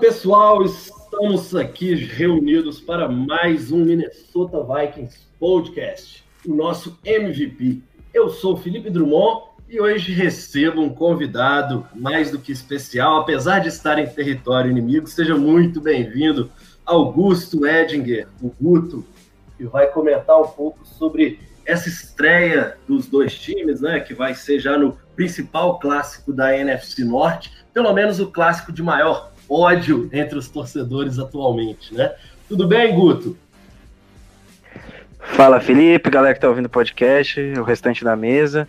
pessoal, estamos aqui reunidos para mais um Minnesota Vikings Podcast, o nosso MVP. Eu sou Felipe Drummond e hoje recebo um convidado mais do que especial, apesar de estar em território inimigo. Seja muito bem-vindo, Augusto Edinger, o Guto, que vai comentar um pouco sobre essa estreia dos dois times, né, que vai ser já no principal clássico da NFC Norte, pelo menos o clássico de maior ódio entre os torcedores atualmente, né? Tudo bem, Guto? Fala, Felipe, galera que tá ouvindo o podcast, o restante da mesa.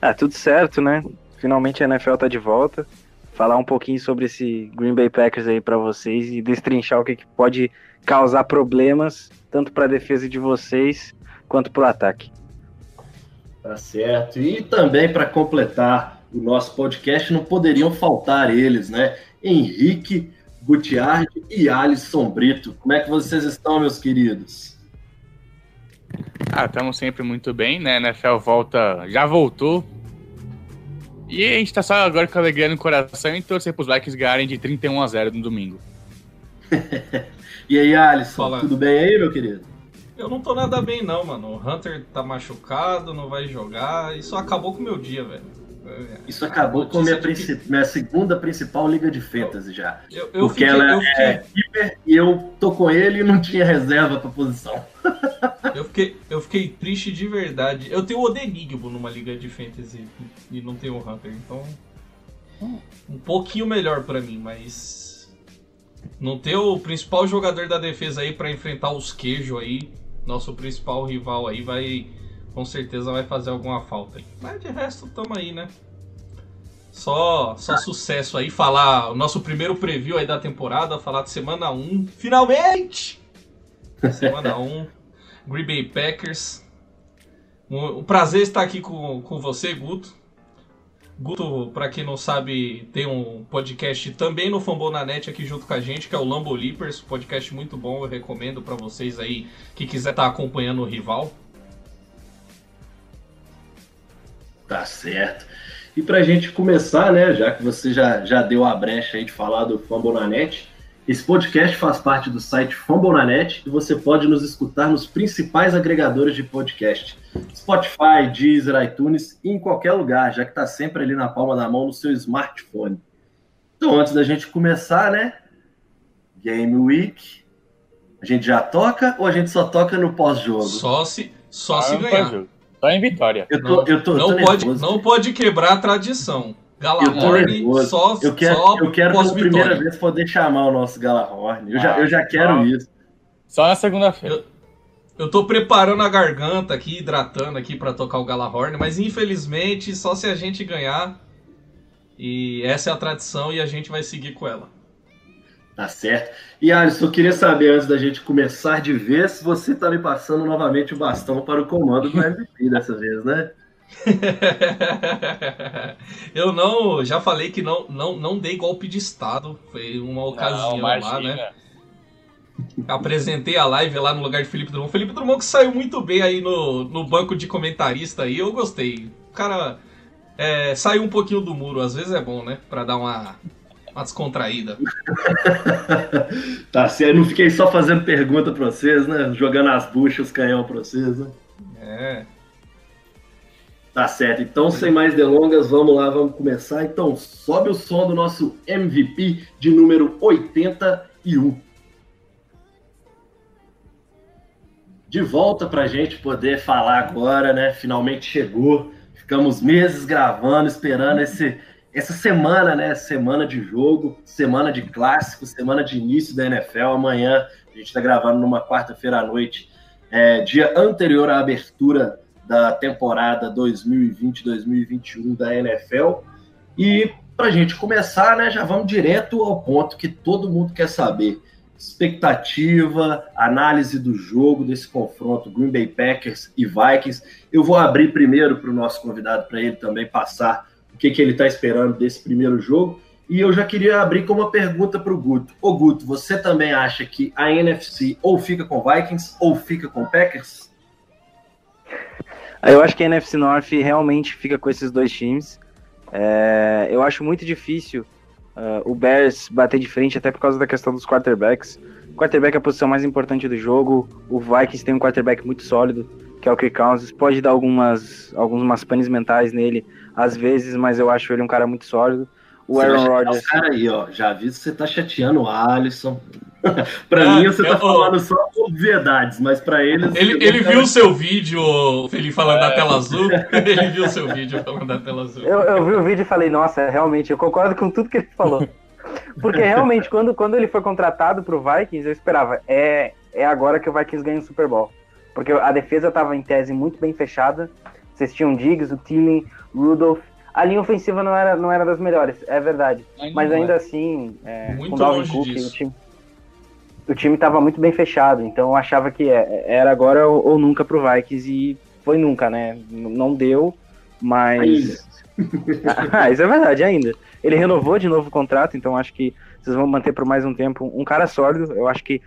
Ah, tudo certo, né? Finalmente a NFL tá de volta. Falar um pouquinho sobre esse Green Bay Packers aí para vocês e destrinchar o que, que pode causar problemas, tanto para a defesa de vocês quanto para o ataque. Tá certo. E também para completar o nosso podcast, não poderiam faltar eles, né? Henrique Gutiardi e Alisson Brito. Como é que vocês estão, meus queridos? Ah, estamos sempre muito bem, né? A NFL volta, já voltou. E a gente tá só agora com alegria no coração e torcer pros Vikings ganharem de 31 a 0 no domingo. e aí, Alisson, Fala. tudo bem aí, meu querido? Eu não tô nada bem, não, mano. O Hunter tá machucado, não vai jogar. Isso acabou com o meu dia, velho. Isso acabou com a minha, minha segunda principal liga de fantasy já. Eu, eu porque fiquei, ela fiquei... é keeper e eu tô com ele e não tinha reserva pra posição. eu, fiquei, eu fiquei triste de verdade. Eu tenho o Odenigbo numa liga de fantasy e não tenho o Hunter, então. Um pouquinho melhor para mim, mas. Não ter o principal jogador da defesa aí para enfrentar os queijos aí, nosso principal rival aí, vai com certeza vai fazer alguma falta. Mas de resto, tamo aí, né? Só, só sucesso aí, falar o nosso primeiro preview aí da temporada, falar de semana 1, finalmente! Semana 1, Green Bay Packers. Um, um prazer estar aqui com, com você, Guto. Guto, para quem não sabe, tem um podcast também no Fambonanet aqui junto com a gente, que é o Lambo Leapers, podcast muito bom, eu recomendo para vocês aí que quiser estar tá acompanhando o rival. Tá certo. E para a gente começar, né, já que você já, já deu a brecha aí de falar do Fambonanet, esse podcast faz parte do site Fambonanet e você pode nos escutar nos principais agregadores de podcast: Spotify, Deezer, iTunes e em qualquer lugar, já que está sempre ali na palma da mão no seu smartphone. Então, antes da gente começar, né? Game Week. A gente já toca ou a gente só toca no pós-jogo? Só se, só ah, se ganhar. Só em vitória. Eu tô, não, eu tô, não, tô pode, não pode quebrar a tradição. Galahorn só Eu quero, só eu quero pela primeira vez poder chamar o nosso Galahorn. Eu, ah, já, eu já quero isso. Só na segunda-feira. Eu, eu tô preparando a garganta aqui, hidratando aqui para tocar o Galahorn, mas infelizmente só se a gente ganhar. E essa é a tradição e a gente vai seguir com ela. Tá certo. E Alisson, eu queria saber, antes da gente começar de vez, se você tá me passando novamente o bastão para o comando do MVP dessa vez, né? eu não, já falei que não, não, não dei golpe de Estado. Foi uma ocasião não, lá, né? Apresentei a live lá no lugar de Felipe Drummond. Felipe Drummond que saiu muito bem aí no, no banco de comentarista aí, eu gostei. O cara é, saiu um pouquinho do muro, às vezes é bom, né? Pra dar uma, uma descontraída. tá certo, não fiquei só fazendo pergunta pra vocês, né? Jogando as buchas, canhão pra vocês, né? É. Tá certo, então sem mais delongas, vamos lá, vamos começar. Então, sobe o som do nosso MVP de número 81. De volta pra gente poder falar agora, né? Finalmente chegou. Ficamos meses gravando, esperando esse essa semana, né? Semana de jogo, semana de clássico, semana de início da NFL. Amanhã a gente está gravando numa quarta-feira à noite, é, dia anterior à abertura da temporada 2020-2021 da NFL. E para a gente começar, né, já vamos direto ao ponto que todo mundo quer saber. Expectativa, análise do jogo, desse confronto Green Bay Packers e Vikings. Eu vou abrir primeiro para o nosso convidado, para ele também passar o que, que ele está esperando desse primeiro jogo. E eu já queria abrir com uma pergunta para o Guto. Ô Guto, você também acha que a NFC ou fica com Vikings ou fica com Packers? Eu acho que a NFC North realmente fica com esses dois times. É, eu acho muito difícil uh, o Bears bater de frente, até por causa da questão dos quarterbacks. Quarterback é a posição mais importante do jogo. O Vikings tem um quarterback muito sólido, que é o Kirk Cousins. Pode dar algumas, algumas panes mentais nele, às vezes, mas eu acho ele um cara muito sólido. O Aaron Rodgers. Cara aí, ó, já vi que você tá chateando o Alisson. pra ah, mim, você tá eu, falando só obviedades, mas pra eles. Ele, ele viu o seu vídeo, Felipe, falando é. da tela azul. ele viu o seu vídeo falando da tela azul. Eu, eu vi o vídeo e falei, nossa, realmente, eu concordo com tudo que ele falou. Porque realmente, quando, quando ele foi contratado pro Vikings, eu esperava, é, é agora que o Vikings ganha o Super Bowl. Porque a defesa tava em tese muito bem fechada. Vocês tinham Diggs, o Tilling, Rudolph a linha ofensiva não era, não era das melhores, é verdade. Ainda Mas ainda é. assim, é, com o Dalvin Cook, disso. o time, o time estava muito bem fechado, então eu achava que é, era agora ou, ou, nunca pro Vikings e foi nunca, né? Não deu, mas. ah, isso é verdade, ainda. Ele renovou de novo o contrato, então acho que vocês vão manter por mais um tempo um cara sólido. Eu acho que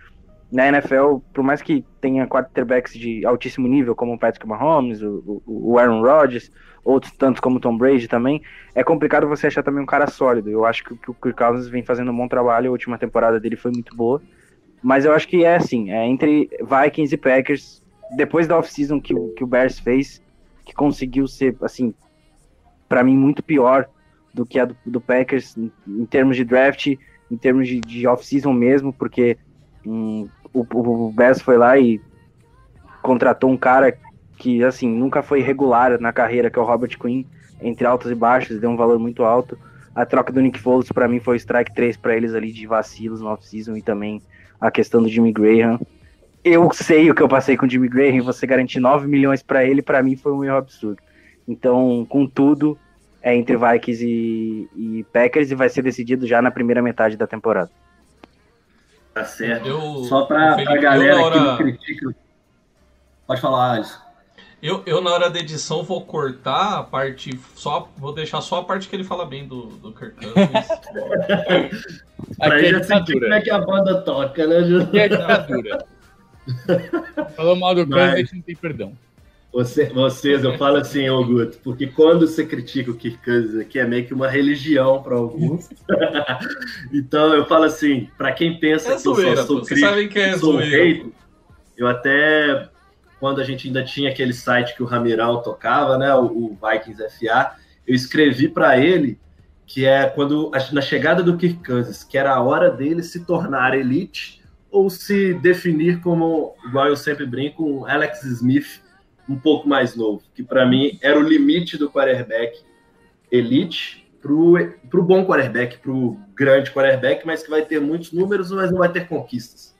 na NFL, por mais que tenha quarterbacks de altíssimo nível, como o Patrick Mahomes, o, o Aaron Rodgers, outros tantos como Tom Brady também, é complicado você achar também um cara sólido. Eu acho que, o Kirk Cousins vem fazendo um bom trabalho, a última temporada dele foi muito boa. Mas eu acho que é assim, é entre Vikings e Packers, depois da off-season que, que o Bears fez, que conseguiu ser, assim, para mim, muito pior do que a do, do Packers em, em, termos de draft, em termos de, de off-season mesmo, porque hum, o, o Bears foi lá e contratou um cara que assim nunca foi regular na carreira, que é o Robert Quinn, entre altos e baixos, deu um valor muito alto. A troca do Nick Foles para mim foi strike 3 para eles ali de vacilos no off-season e também a questão do Jimmy Graham. Eu sei o que eu passei com o Jimmy Graham, você garantir 9 milhões para ele, para mim foi um erro absurdo. Então, com tudo, é entre Vikings e, e, Packers e vai ser decidido já na primeira metade da temporada. Tá certo. Eu, Só para a galera hora... que não critica. Pode falar, Alisson. Eu, eu, na hora da edição, vou cortar a parte. Só, vou deixar só a parte que ele fala bem do, do Kirk Cousins. pra ele é sentir como é que a banda toca, né, é ditadura. Falou mal do Cousins, a gente não tem perdão. Você, vocês, eu falo assim, ô Guto, porque quando você critica o Kirk Cousins aqui, é meio que uma religião para alguns. então eu falo assim, para quem pensa é que zoeira, eu só sou crítico, é sou rei, eu até quando a gente ainda tinha aquele site que o Ramiral tocava, né, o, o Vikings FA, eu escrevi para ele que é quando na chegada do Kirk Cousins, que era a hora dele se tornar elite ou se definir como, igual eu sempre brinco, um Alex Smith um pouco mais novo, que para mim era o limite do quarterback elite para o bom quarterback, para o grande quarterback, mas que vai ter muitos números, mas não vai ter conquistas.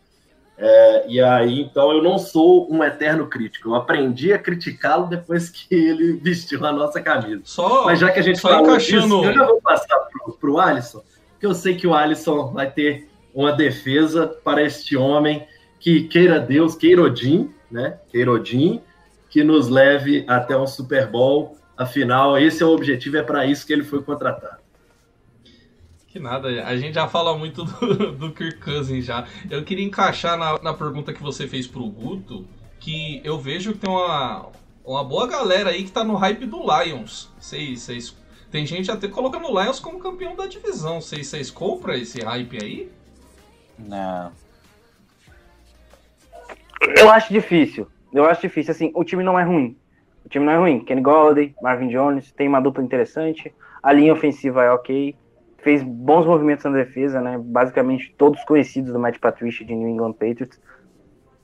É, e aí, então, eu não sou um eterno crítico. Eu aprendi a criticá-lo depois que ele vestiu a nossa camisa. Só, Mas já que a gente falou encaixando... disso, eu já vou passar pro, pro Alisson, porque eu sei que o Alisson vai ter uma defesa para este homem que queira Deus, queira Odin, né? Queira Odin, que nos leve até um Super Bowl. Afinal, esse é o objetivo, é para isso que ele foi contratado. Que nada, a gente já fala muito do, do Kirk Cousins já. Eu queria encaixar na, na pergunta que você fez pro Guto, que eu vejo que tem uma, uma boa galera aí que tá no hype do Lions. Vocês, vocês, tem gente até colocando o Lions como campeão da divisão. Vocês, vocês compram esse hype aí? Não. Eu acho difícil. Eu acho difícil. Assim, o time não é ruim. O time não é ruim. Kenny Golladay, Marvin Jones, tem uma dupla interessante. A linha ofensiva é ok fez bons movimentos na defesa, né? Basicamente todos conhecidos do Matt Patricia de New England Patriots.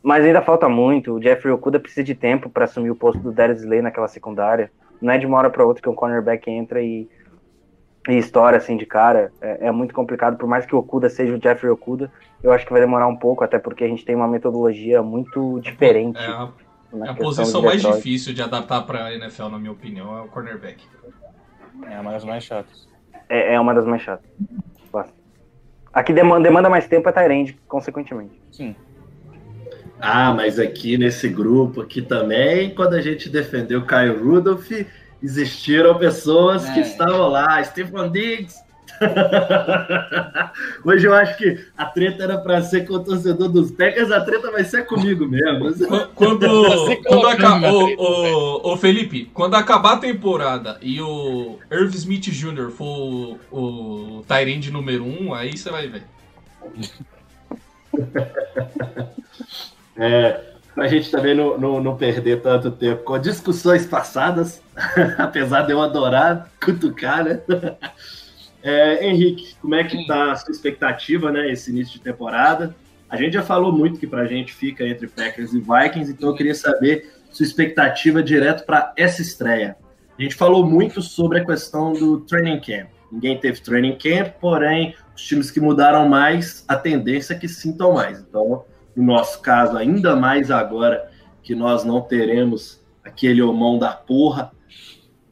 Mas ainda falta muito. O Jeffrey Okuda precisa de tempo para assumir o posto do Darius Slay naquela secundária. Não é de uma hora para outra que um cornerback entra e, e estoura assim de cara. É, é, muito complicado. Por mais que o Okuda seja o Jeffrey Okuda, eu acho que vai demorar um pouco, até porque a gente tem uma metodologia muito diferente. É, na É a posição mais difícil de adaptar pra NFL, na minha opinião, é o cornerback. É uma das mais chatas. É, é uma das mais chatas. Basta. A que demanda, demanda mais tempo é Tyrande, consequentemente. Sim. Ah, mas aqui nesse grupo aqui também, quando a gente defendeu Kyle Rudolph, existiram pessoas que É. estavam lá, Stephen Diggs. Hoje eu acho que a treta era para ser com o torcedor dos Packers, a treta vai ser comigo mesmo. Qu- Quando, quando colocando aca- na ô, treta, ô, ô, Felipe, quando acabar a temporada e o Irv Smith Jr. for o, o Tyrande número 1, um, aí você vai ver. É, pra gente também não, não, não perder tanto tempo com discussões passadas, apesar de eu adorar cutucar, né? É, Henrique, como é que tá a sua expectativa, né, esse início de temporada? A gente já falou muito que pra gente fica entre Packers e Vikings, então eu queria saber sua expectativa direto para essa estreia. A gente falou muito sobre a questão do training camp. Ninguém teve training camp, porém, os times que mudaram mais, a tendência é que sintam mais. Então, no nosso caso, ainda mais agora que nós não teremos aquele homão da porra.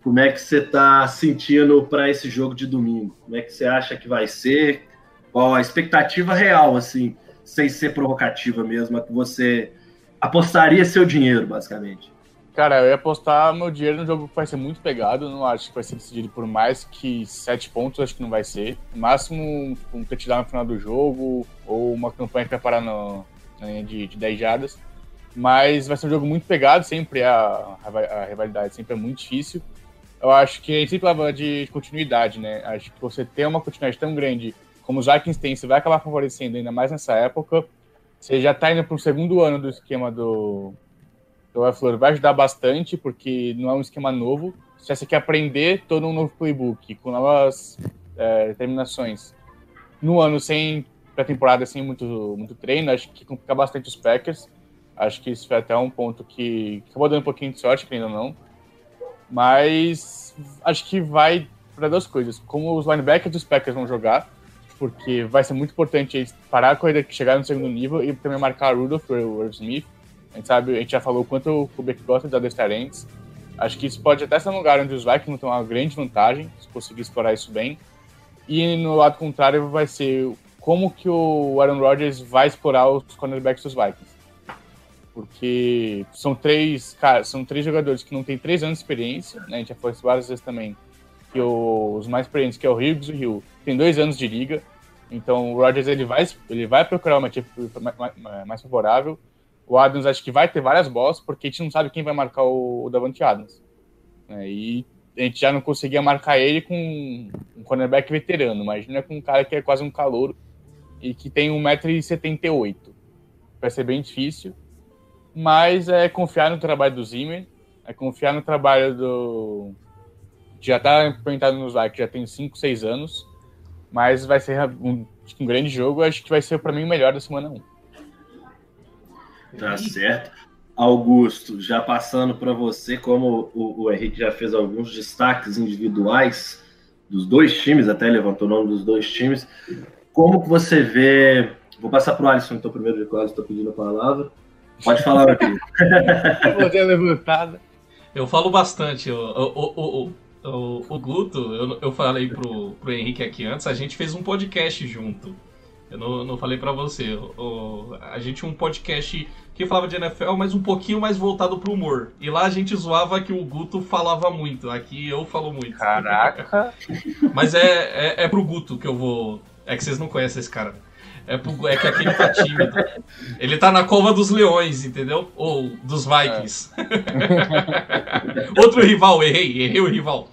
Como é que você está sentindo para esse jogo de domingo? Como é que você acha que vai ser? Qual a expectativa real, assim, sem ser provocativa mesmo, a que você apostaria seu dinheiro, basicamente? Cara, eu ia apostar meu dinheiro no jogo que vai ser muito pegado. Não acho que vai ser decidido por mais que sete pontos, acho que não vai ser. No máximo, um touchdown no final do jogo, ou uma campanha que vai parar no, na linha de, de 10 jardas. Mas vai ser um jogo muito pegado, sempre a, a rivalidade sempre é muito difícil. Eu acho que a sempre leva de continuidade, né? Acho que você ter uma continuidade tão grande como os Vikings têm, você vai acabar favorecendo ainda mais nessa época. Você já tá indo para o segundo ano do esquema do, do LaFleur, vai ajudar bastante, porque não é um esquema novo. Se você quer aprender todo um novo playbook, com novas é, determinações, no ano sem pré-temporada, sem muito, muito treino, acho que complica bastante os Packers. Acho que isso foi até um ponto que acabou dando um pouquinho de sorte, ainda não. Mas acho que vai para duas coisas. Como os linebackers dos Packers vão jogar, porque vai ser muito importante eles parar a corrida, chegar no segundo nível e também marcar o Rudolph ou o Smith. A gente sabe, a gente já falou quanto o Kubrick gosta da Destarentes. Acho que isso pode até ser um lugar onde os Vikings vão ter uma grande vantagem, se conseguir explorar isso bem. E no lado contrário vai ser como que o Aaron Rodgers vai explorar os cornerbacks dos Vikings. Porque são três, cara, são três jogadores que não têm três anos de experiência, né? A gente já falou isso várias vezes também. Que os mais experientes, que é o Hughes e o Hill, tem dois anos de liga. Então o Rodgers ele vai, ele vai procurar uma mais- mais favorável. O Adams acho que vai ter várias bolas, porque a gente não sabe quem vai marcar o, o Davante Adams. né? E a gente já não conseguia marcar ele com um cornerback veterano. Imagina com um cara que é quase um calouro e que tem 1,78m. Vai ser bem difícil. Mas é confiar no trabalho do Zimmer, é confiar no trabalho do. Já está implementado nos Vikings, já tem 5, 6 anos. Mas vai ser um, um grande jogo. Acho que vai ser para mim o melhor da semana 1. Tá certo. Augusto, já passando para você, como o, o Henrique já fez alguns destaques individuais dos dois times, até levantou o nome dos dois times, como que você vê... Vou passar para o Alisson, então, primeiro, o Alisson está pedindo a palavra. Pode falar, meu querido. Você levantada. Eu falo bastante. O, o, o, o, o Guto, eu, eu falei pro, pro Henrique aqui antes, a gente fez um podcast junto. Eu não, não falei pra você. O, a gente tinha um podcast que falava de NFL, mas um pouquinho mais voltado pro humor. E lá a gente zoava que o Guto falava muito. Aqui eu falo muito. Caraca. Mas é, é, é pro Guto que eu vou. É que vocês não conhecem esse cara. É, pro, é que aquele tá tímido. Ele tá na cova dos leões, entendeu? Ou dos Vikings. Outro rival, errei, errei o rival.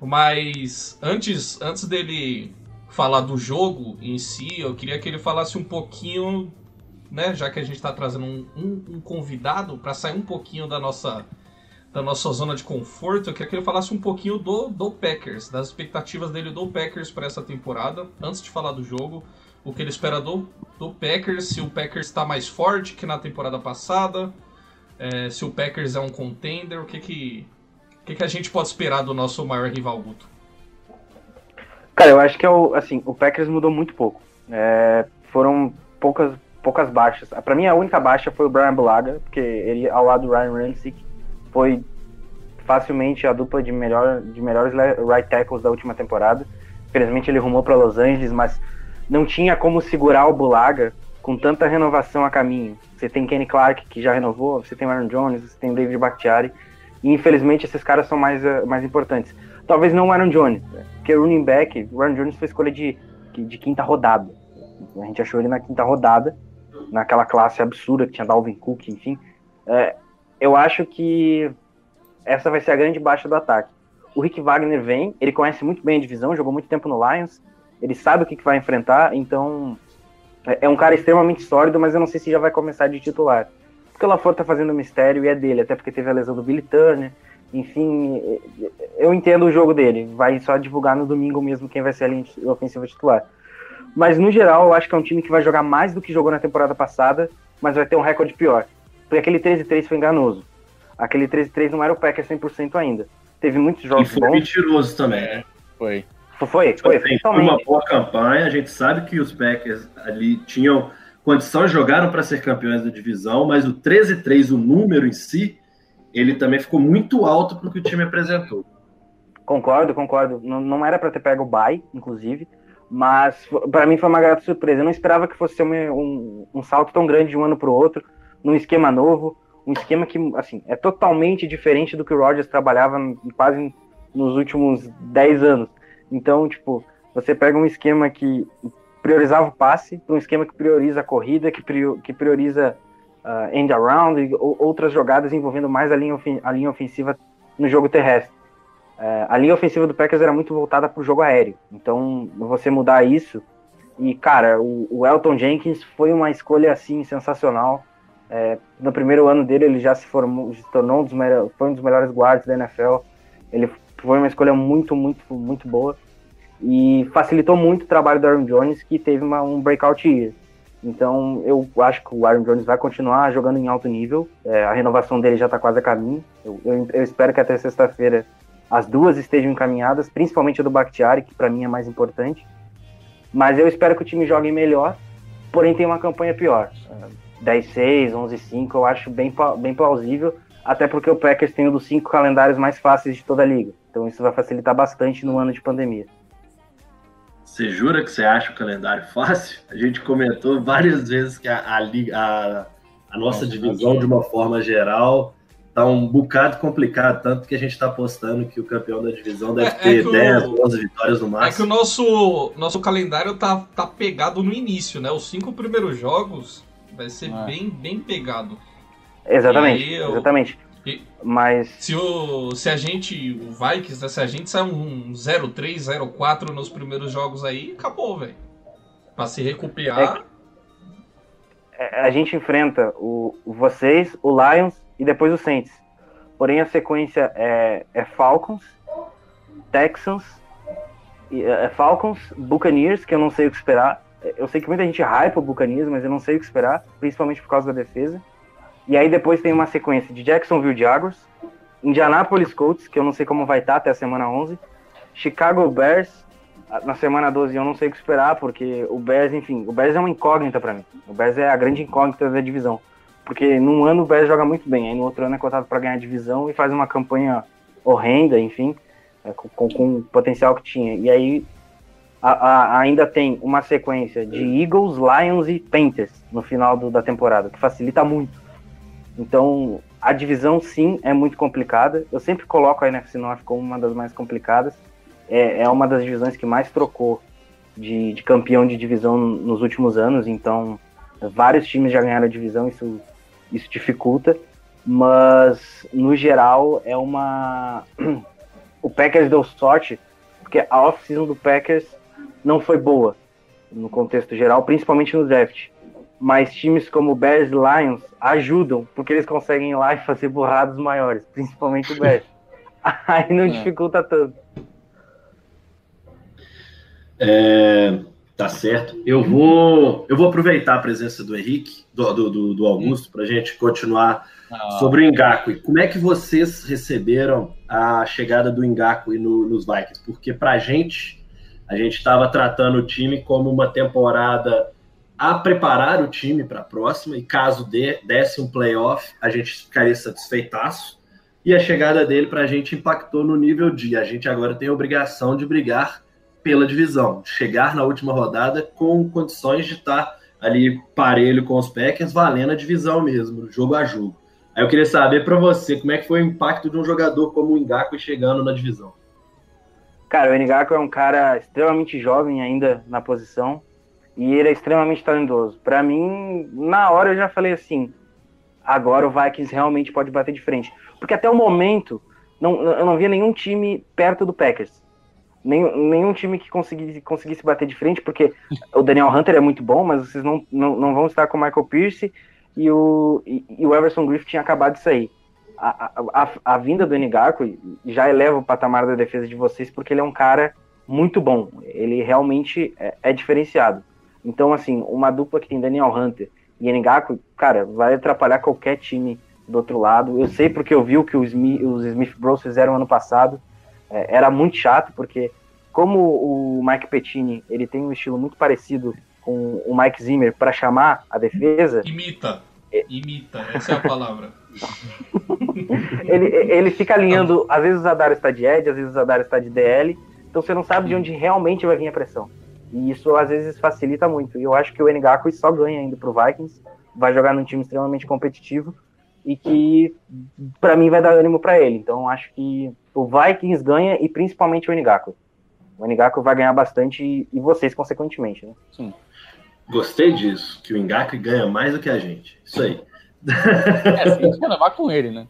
Mas antes, antes dele falar do jogo em si, eu queria que ele falasse um pouquinho, né? Já que a gente tá trazendo um, um, um convidado para sair um pouquinho da nossa da nossa zona de conforto, eu queria que ele falasse um pouquinho do, do Packers, das expectativas dele do Packers para essa temporada, antes de falar do jogo, o que ele espera do, do Packers, se o Packers está mais forte que na temporada passada, é, se o Packers é um contender, o que que, o que que a gente pode esperar do nosso maior rival Guto? Cara, eu acho que é o, assim, o Packers mudou muito pouco. É, foram poucas, poucas baixas. Para mim, a única baixa foi o Brian Bulaga, porque ele, ao lado do Ryan Ramsey, foi facilmente a dupla de, melhor, de melhores right tackles da última temporada. Infelizmente, ele rumou para Los Angeles, mas não tinha como segurar o Bulaga com tanta renovação a caminho. Você tem Kenny Clark, que já renovou, você tem Aaron Jones, você tem David Bakhtiari, e infelizmente esses caras são mais, uh, mais importantes. Talvez não o Aaron Jones, porque o running back, o Aaron Jones foi escolha de, de quinta rodada. A gente achou ele na quinta rodada, naquela classe absurda que tinha Dalvin Cook, enfim. É, eu acho que essa vai ser a grande baixa do ataque. O Rick Wagner vem, ele conhece muito bem a divisão, jogou muito tempo no Lions, ele sabe o que, que vai enfrentar, então é, é um cara extremamente sólido, mas eu não sei se já vai começar de titular. Porque o LaFleur tá fazendo mistério e é dele, até porque teve a lesão do Billy Turner, enfim, eu entendo o jogo dele, vai só divulgar no domingo mesmo quem vai ser a linha ofensiva titular. Mas no geral, eu acho que é um time que vai jogar mais do que jogou na temporada passada, mas vai ter um recorde pior. Porque aquele 13-3 foi enganoso. Aquele 13-3 não era o Packers 100% ainda. Teve muitos jogos e foi bons. mentiroso também, né? Foi. Foi, foi, foi, assim, foi uma boa campanha. A gente sabe que os Packers ali tinham condição, jogaram para ser campeões da divisão, mas o 13-3, o número em si, ele também ficou muito alto para o que o time apresentou. Concordo, concordo. Não, não era para ter pego o bye, inclusive, mas para mim foi uma grata surpresa. Eu não esperava que fosse um, um, um salto tão grande de um ano para o outro, num esquema novo, um esquema que, assim, é totalmente diferente do que o Rodgers trabalhava quase nos últimos 10 anos. Então, tipo, você pega um esquema que priorizava o passe um esquema que prioriza a corrida, que, que prioriza uh, end around e outras jogadas envolvendo mais a linha, a linha ofensiva no jogo terrestre. Uh, a linha ofensiva do Packers era muito voltada para o jogo aéreo. Então, você mudar isso. E, cara, o, o Elton Jenkins foi uma escolha assim sensacional. É, no primeiro ano dele, ele já se formou, se tornou um dos, foi um dos melhores guardas da NFL. Ele foi uma escolha muito, muito, muito boa e facilitou muito o trabalho do Aaron Jones, que teve uma, um breakout year. Então, eu acho que o Aaron Jones vai continuar jogando em alto nível. É, a renovação dele já está quase a caminho. Eu, eu, eu espero que até sexta-feira as duas estejam encaminhadas, principalmente a do Bakhtiari, que para mim é mais importante. Mas eu espero que o time jogue melhor, porém tem uma campanha pior. 10-6, 11-5, eu acho bem, bem plausível, até porque o Packers tem um dos cinco calendários mais fáceis de toda a liga. Então isso vai facilitar bastante no ano de pandemia. Você jura que você acha o calendário fácil? A gente comentou várias vezes que a, a, a, a nossa divisão, de uma forma geral, tá um bocado complicado, tanto que a gente está apostando que o campeão da divisão deve é, ter é 10, o, 11 vitórias no máximo. É que o nosso, nosso calendário tá, tá pegado no início, né? Os cinco primeiros jogos vai ser é. bem, bem pegado. Exatamente, eu, exatamente. Mas. Se, o, se a gente, o Vikings, né, se a gente sair um 0-3, 0-4 nos primeiros jogos aí, acabou, velho. Pra se recuperar. É, a gente enfrenta o, vocês, o Lions e depois o Saints. Porém, a sequência é, é Falcons, Texans, é, é Falcons, Buccaneers, que eu não sei o que esperar. Eu sei que muita gente hype o Buccaneers, mas eu não sei o que esperar, principalmente por causa da defesa. E aí depois tem uma sequência de Jacksonville Jaguars, Indianapolis Colts, que eu não sei como vai estar até a semana 11, Chicago Bears, na semana 12 eu não sei o que esperar, porque o Bears, enfim, o Bears é uma incógnita para mim. O Bears é a grande incógnita da divisão. Porque num ano o Bears joga muito bem, aí no outro ano é cotado para ganhar a divisão e faz uma campanha horrenda, enfim, é, com, com, o potencial que tinha. E aí a, a, ainda tem uma sequência de Eagles, Lions e Panthers no final do, da temporada, que facilita muito. Então, a divisão sim é muito complicada. Eu sempre coloco a NFC North como uma das mais complicadas. É, é uma das divisões que mais trocou de, de, campeão de divisão nos últimos anos. Então, vários times já ganharam a divisão, isso, isso dificulta. Mas, no geral, é uma. o Packers deu sorte, porque a off-season do Packers não foi boa no contexto geral, principalmente no draft mas times como Bears e Lions ajudam, porque eles conseguem ir lá e fazer burradas maiores, principalmente o Bears. Aí não é. dificulta tanto. É, tá certo. Eu vou, eu vou aproveitar a presença do Henrique, do, do, do Augusto, para a gente continuar ah. sobre o Engaku. Como é que vocês receberam a chegada do Engaku no, nos Vikings? Porque para a gente, a gente estava tratando o time como uma temporada a preparar o time para a próxima, e caso dê, desse um playoff, a gente ficaria satisfeitaço. E a chegada dele para a gente impactou no nível de a gente agora tem a obrigação de brigar pela divisão, chegar na última rodada com condições de estar ali parelho com os Packers, valendo a divisão mesmo, jogo a jogo. Aí eu queria saber para você como é que foi o impacto de um jogador como o Ngaku chegando na divisão. Cara, o Ngaku é um cara extremamente jovem ainda na posição e ele é extremamente talentoso. Para mim, na hora eu já falei assim, agora o Vikings realmente pode bater de frente, porque até o momento não, eu não via nenhum time perto do Packers. Nenhum, nenhum time que conseguisse, conseguisse bater de frente, porque o Daniel Hunter é muito bom, mas vocês não, não, não vão estar com o Michael Pierce e o, e, e o Everson Griffith tinha acabado de sair. A, a, a, vinda do Nigaku já eleva o patamar da defesa de vocês, porque ele é um cara muito bom. Ele realmente é, é diferenciado. Então, assim, uma dupla que tem Daniel Hunter e Nigaku, cara, vai atrapalhar qualquer time do outro lado. Eu sei porque eu vi o que os Smith, os Smith Bros fizeram ano passado. É, era muito chato, porque como o Mike Pettini ele tem um estilo muito parecido com o Mike Zimmer para chamar a defesa. Imita. Imita, essa é a palavra. ele, ele fica alinhando, às vezes o Zadar está de Edge, às vezes o Zadar está de DL, então você não sabe de onde realmente vai vir a pressão. E isso às vezes facilita muito. E eu acho que o Ngaku só ganha indo pro Vikings, vai jogar num time extremamente competitivo e que para mim vai dar ânimo para ele. Então acho que o Vikings ganha e principalmente o Ngaku. O Ngaku vai ganhar bastante e vocês consequentemente, né? Sim. Gostei disso, que o Ngaku ganha mais do que a gente. Isso aí. É, a gente levar com ele, né?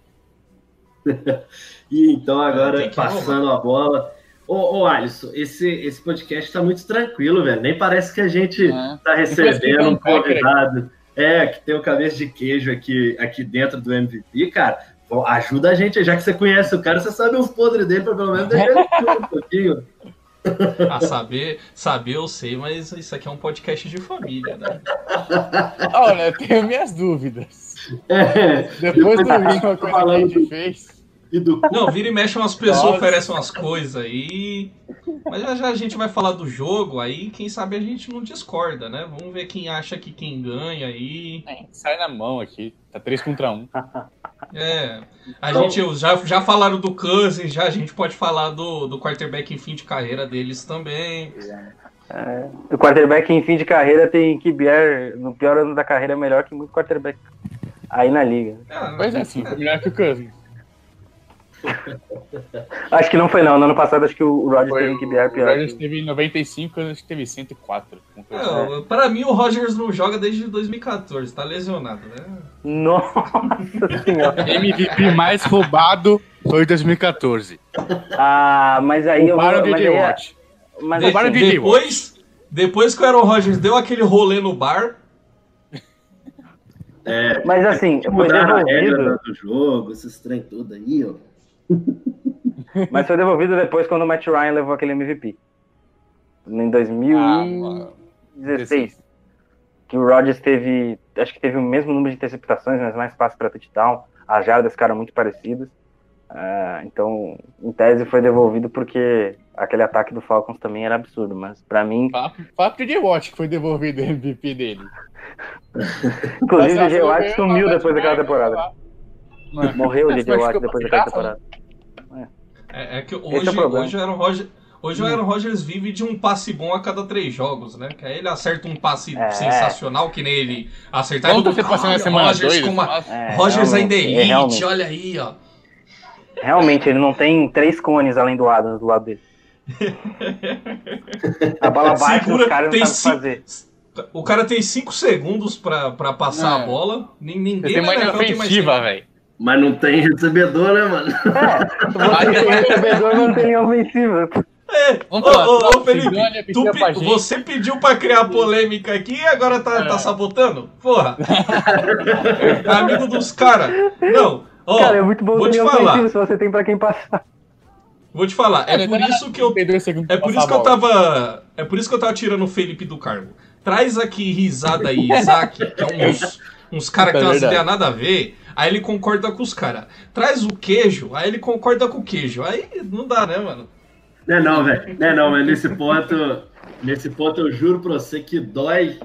e então agora, passando a bola. Ô, ô Alisson, esse, esse podcast tá muito tranquilo, velho. Nem parece que a gente é. tá recebendo um convidado. É, que tem o cabeça de queijo aqui, aqui dentro do MVP, cara. Ajuda a gente, já que você conhece o cara, você sabe os podres dele, pra pelo menos deixar um pouquinho. Ah, saber, saber eu sei, mas isso aqui é um podcast de família, né? Olha, eu tenho minhas dúvidas. É, depois do vídeo que a gente fez. Do... Não, vira e mexe umas pessoas Nossa. oferecem umas coisas aí. Mas já já a gente vai falar do jogo, aí quem sabe a gente não discorda, né? Vamos ver quem acha que quem ganha aí. É, sai na mão aqui. Tá 3 contra 1. É. A então, gente já, já falaram do Cousins, já a gente pode falar do, do quarterback em fim de carreira deles também. É, o quarterback em fim de carreira tem QBR, no pior ano da carreira, é melhor que muito quarterback aí na liga. É, pois é, sim, foi melhor que o Cousins. acho que não foi não, no ano passado acho que o Rodgers teve em QBR pior. O Rodgers teve 95, acho que teve 104. Não, pra mim o Rodgers não joga desde 2014, tá lesionado, né? Nossa senhora. MVP mais roubado foi 2014. Ah, mas aí eu vou... Mas, aí, é- mas de, assim, de depois, depois que o Aaron Rodgers deu aquele rolê no bar... É, mas assim, foi devolvido... do jogo, esses trem tudo aí, ó. mas foi devolvido depois quando o Matt Ryan levou aquele MVP. Em 2016. Ah, que o Rodgers teve, acho que teve o mesmo número de interceptações, mas mais passes para touchdown. As jardas ficaram muito parecidas. Uh, então, em tese, foi devolvido porque aquele ataque do Falcons também era absurdo, mas para mim. Papo de Watt que foi devolvido o MVP dele. Inclusive, o Watt sumiu depois daquela temporada. Morreu o DJ Watt depois daquela temporada. É, é que hoje, é hoje era o Roger. Hoje o Aaron Rodgers vive de um passe bom a cada três jogos, né? Que aí ele acerta um passe é. sensacional, que nem ele acertar. Quando você passou na semana Rodgers dois, com uma... é, Rodgers ainda é elite, olha aí, ó. Realmente, ele não tem três cones além do Adams do lado dele. a bola bate, Segura, os caras não sabem fazer. O cara tem cinco segundos pra, pra passar a bola. Ninguém tem mais ofensiva, velho. Mas não tem recebedor, né, mano? É, você tem recebedor, não tem ofensiva. É. Ô, ô, ô, Felipe, tu, você pediu pra criar polêmica aqui e agora tá, é. tá sabotando? Porra! Amigo dos caras. Não, ó, cara, é muito bom vou te falar. se você tem pra quem passar. Vou te falar, é por isso que eu. É por isso que eu tava. É por isso que eu tava tirando o Felipe do cargo. Traz aqui risada aí, Isaac, que é uns, uns caras que tem umas ideias nada a ver. Aí ele concorda com os caras. Traz o queijo, aí ele concorda com o queijo. Aí não dá, né, mano? Não é não, velho. Não é não, mas nesse ponto, nesse ponto eu juro pra você que dói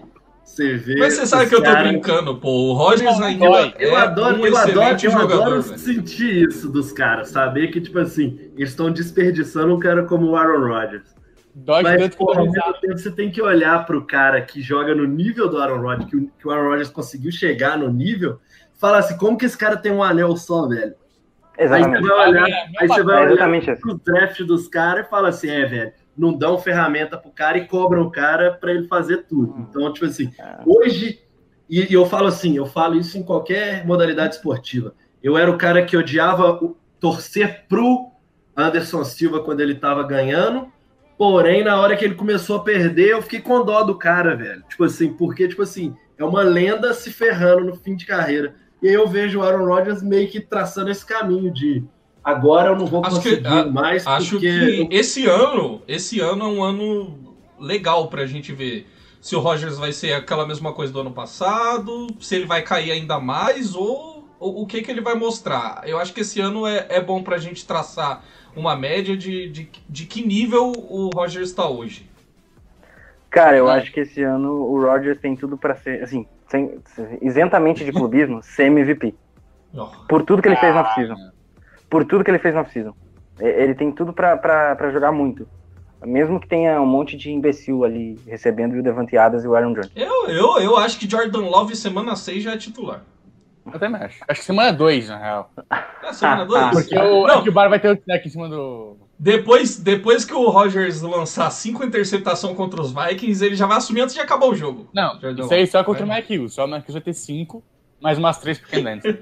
Você vê. Mas você sabe que eu tô cara- brincando, pô. O Rogers Não, ainda é Eu adoro, um eu adoro, eu jogador, adoro velho. sentir isso dos caras, saber que, tipo assim, eles estão desperdiçando um cara como o Aaron Rodgers. Dói Mas, tanto porra, ao eu mesmo tempo, você tem que olhar pro cara que joga no nível do Aaron Rodgers, que, o- que o Aaron Rodgers conseguiu chegar no nível, falar assim, como que esse cara tem um anel só, velho? Aí você Exatamente. vai olhar, aí você vai É olhar exatamente pro draft dos caras e fala assim, é, velho, não dão ferramenta pro cara e cobram o cara pra ele fazer tudo. Então, tipo assim, hoje, e, e eu falo assim, eu falo isso em qualquer modalidade esportiva. Eu era o cara que odiava o- torcer pro Anderson Silva quando ele tava ganhando, porém, na hora que ele começou a perder, eu fiquei com dó do cara, velho. Tipo assim, porque, tipo assim, é uma lenda se ferrando no fim de carreira. E aí eu vejo o Aaron Rodgers meio que traçando esse caminho de agora eu não vou Acho que- conseguir a- mais Acho porque que esse ano, esse ano é um ano legal pra gente ver se o Rogers vai ser aquela mesma coisa do ano passado, se ele vai cair ainda mais ou, ou o que, que ele vai mostrar. Eu acho que esse ano é, é bom pra gente traçar uma média de, de, de que nível o Rogers está hoje. Cara, eu Ah. acho que esse ano o Rodgers tem tudo pra ser, assim, sem, isentamente de clubismo, ser MVP. Ó, Por tudo que ele fez na Ah, off-season. Por tudo que ele fez na off-season. Ele tem tudo pra jogar muito. Mesmo que tenha um monte de imbecil ali recebendo o Devante Adams e o Aaron Jones. Eu, eu, eu acho que Jordan Love semana 6 já é titular. Eu também acho. Acho que semana 2, na real. É semana 2? Porque o, Não. é que o Bar vai ter o snack em cima do. Depois, depois que o Rogers lançar cinco interceptação contra os Vikings, ele já vai assumir antes de acabar o jogo. Não, Jordan isso aí só contra o Vai. Mike Hughes. Só o Mike Hughes vai ter 5, mais umas 3 pro Ken Dance.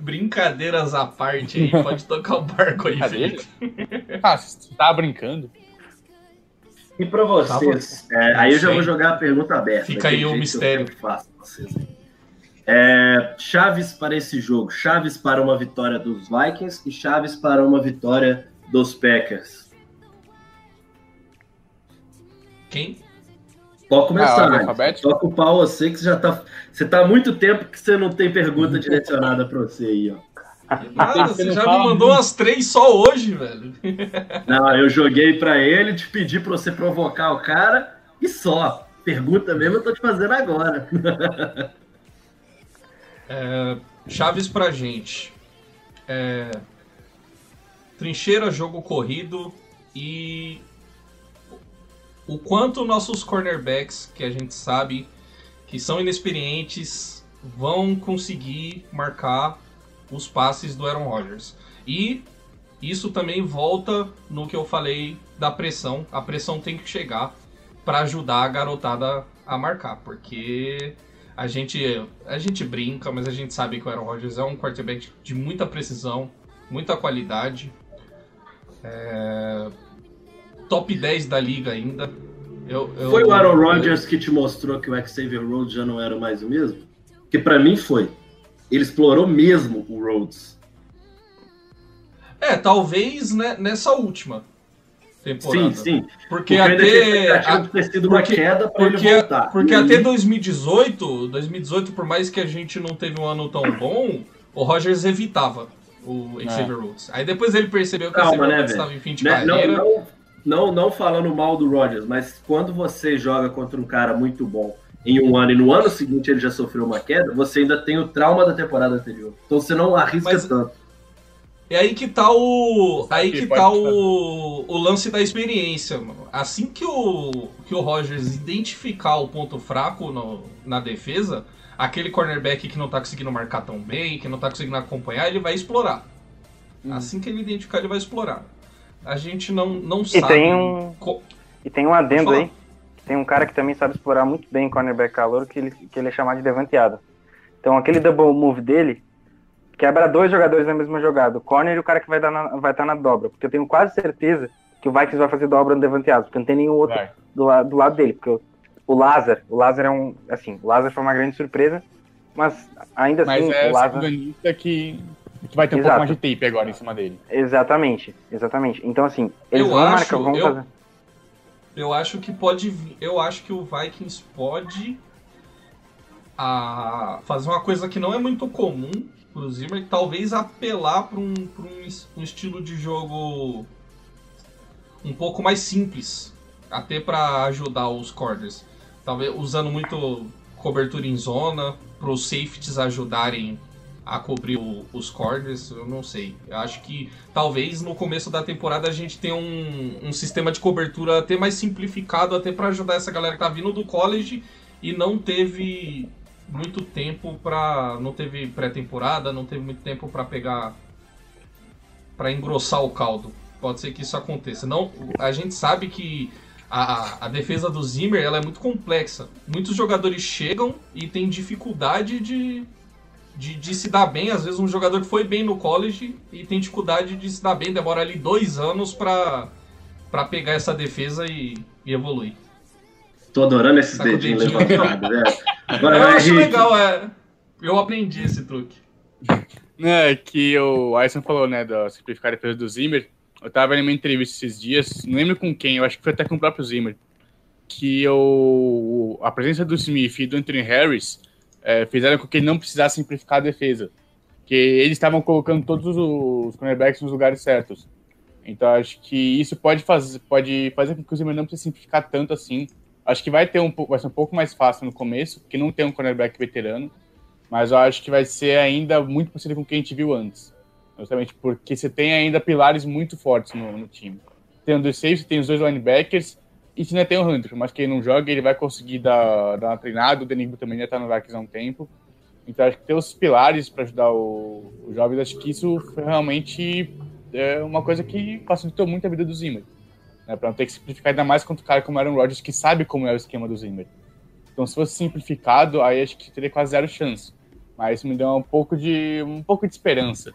Brincadeiras à parte aí, pode tocar o barco aí? Felipe. Ah, você tava brincando? E pra vocês, é, aí eu já vou jogar a pergunta aberta. Fica aí o que mistério. sempre faço vocês. É, chaves para esse jogo. Chaves para uma vitória dos Vikings e chaves para uma vitória dos Packers. Quem? Pode Ah, começar, ordem né? Toca o pau você que você já tá. Você tá há muito tempo que você não tem pergunta direcionada para você aí, ó. Nada, você já me mandou umas três só hoje, velho. Não, eu joguei para ele, te pedi para você provocar o cara e só. Pergunta mesmo eu tô te fazendo agora. É, chaves pra gente. É, trincheira, jogo corrido e o quanto nossos cornerbacks, que a gente sabe que são inexperientes, vão conseguir marcar os passes do Aaron Rodgers. E isso também volta no que eu falei da pressão. A pressão tem que chegar para ajudar a garotada a marcar, porque a gente, a gente brinca, mas a gente sabe que o Aaron Rodgers é um quarterback de muita precisão, muita qualidade. É, Top 10 da liga ainda. Eu, eu- Foi o Aaron Rodgers que te mostrou que o Xavier Rhodes já não era mais o mesmo? Porque para mim foi. Ele explorou mesmo o Rhodes. É, talvez né, nessa última temporada. Sim, sim. Porque, Porque até. expectativa a- de ter sido uma porque- queda para ele Porque, voltar. porque E aí- até 2018, 2018, por mais que a gente não teve um ano tão bom, o Rogers evitava o Xavier Rhodes. Aí depois ele percebeu que o Xavier né, Rhodes estava em fim de Né, Não, carreira. não, não, não falando mal do Rodgers, mas quando você joga contra um cara muito bom em um ano e no ano seguinte ele já sofreu uma queda, você ainda tem o trauma da temporada anterior. Então você não arrisca Mas- tanto. E aí que tá o. Aí Sim, que tá o, o lance da experiência, mano. Assim que o, que o Rogers identificar o ponto fraco no- na defesa, aquele cornerback que não tá conseguindo marcar tão bem, que não tá conseguindo acompanhar, ele vai explorar. Hum. Assim que ele identificar, ele vai explorar. A gente não, não E sabe. tem um, co- e tem um adendo aí. Tem um cara que também sabe explorar muito bem cornerback calor, que ele, que ele é chamado de devanteada. Então aquele double move dele quebra dois jogadores na mesma jogada. O corner e o cara que vai estar na, vai tá na dobra. Porque eu tenho quase certeza que o Vikings vai fazer dobra no devanteado, porque não tem nenhum outro Vai. do, la- do lado dele. Porque o, o Lázaro, o Lázaro é um. Assim, o Lázaro foi uma grande surpresa, mas ainda Mas assim, é o segundanista que, que vai ter um Exato. pouco mais de tape agora em cima dele. Exatamente, exatamente. Então, assim, eles Eu vão acho- marcar, vão eu- fazer. Eu acho que pode. Eu acho que o Vikings pode a, fazer uma coisa que não é muito comum pro Zimmer, talvez apelar para um, um, um estilo de jogo um pouco mais simples até para ajudar os corners. Talvez usando muito cobertura em zona, para os safeties ajudarem a cobrir o, os corners, eu não sei. Eu acho que talvez no começo da temporada a gente tenha um, um sistema de cobertura até mais simplificado, até para ajudar essa galera que tá vindo do college e não teve muito tempo para não teve pré-temporada, não teve muito tempo para pegar para engrossar o caldo. Pode ser que isso aconteça. Não, a gente sabe que a, a defesa do Zimmer ela é muito complexa. Muitos jogadores chegam e têm dificuldade de, de, de, se dar bem. Às vezes um jogador que foi bem no college e tem dificuldade de se dar bem, demora ali dois anos para pegar essa defesa e, e evoluir. Tô adorando esses tá dedinhos levantados, né? Agora eu acho legal, é. Eu aprendi esse truque. É, que o Ayson falou, né, da simplificar a defesa do Zimmer. Eu tava vendo uma entrevista esses dias, não lembro com quem, eu acho que foi até com o próprio Zimmer, que o, a presença do Smith e do Anthony Harris é, fizeram com que ele não precisasse simplificar a defesa. Que eles estavam colocando todos os cornerbacks nos lugares certos. Então acho que isso pode fazer, pode fazer com que o Zimmer não precise simplificar tanto assim. Acho que vai ter um vai ser um pouco mais fácil no começo, porque não tem um cornerback veterano. Mas eu acho que vai ser ainda muito parecido com o que a gente viu antes. Justamente porque você tem ainda pilares muito fortes no, no time. Tem um dos safes, tem os dois linebackers, se ainda tem o Hunter, mas que ele não joga, ele vai conseguir dar, dar uma treinada. O Denigbo também já está no Vikings há um tempo. Então acho que ter os pilares para ajudar o, o jovens, acho que isso realmente é uma coisa que facilitou muito a vida do Zimmer. Né, para não ter que simplificar ainda mais contra o cara como Aaron Rodgers, que sabe como é o esquema do Zimmer. Então se fosse simplificado, aí acho que teria quase zero chance. Mas isso me deu um pouco de, um pouco de esperança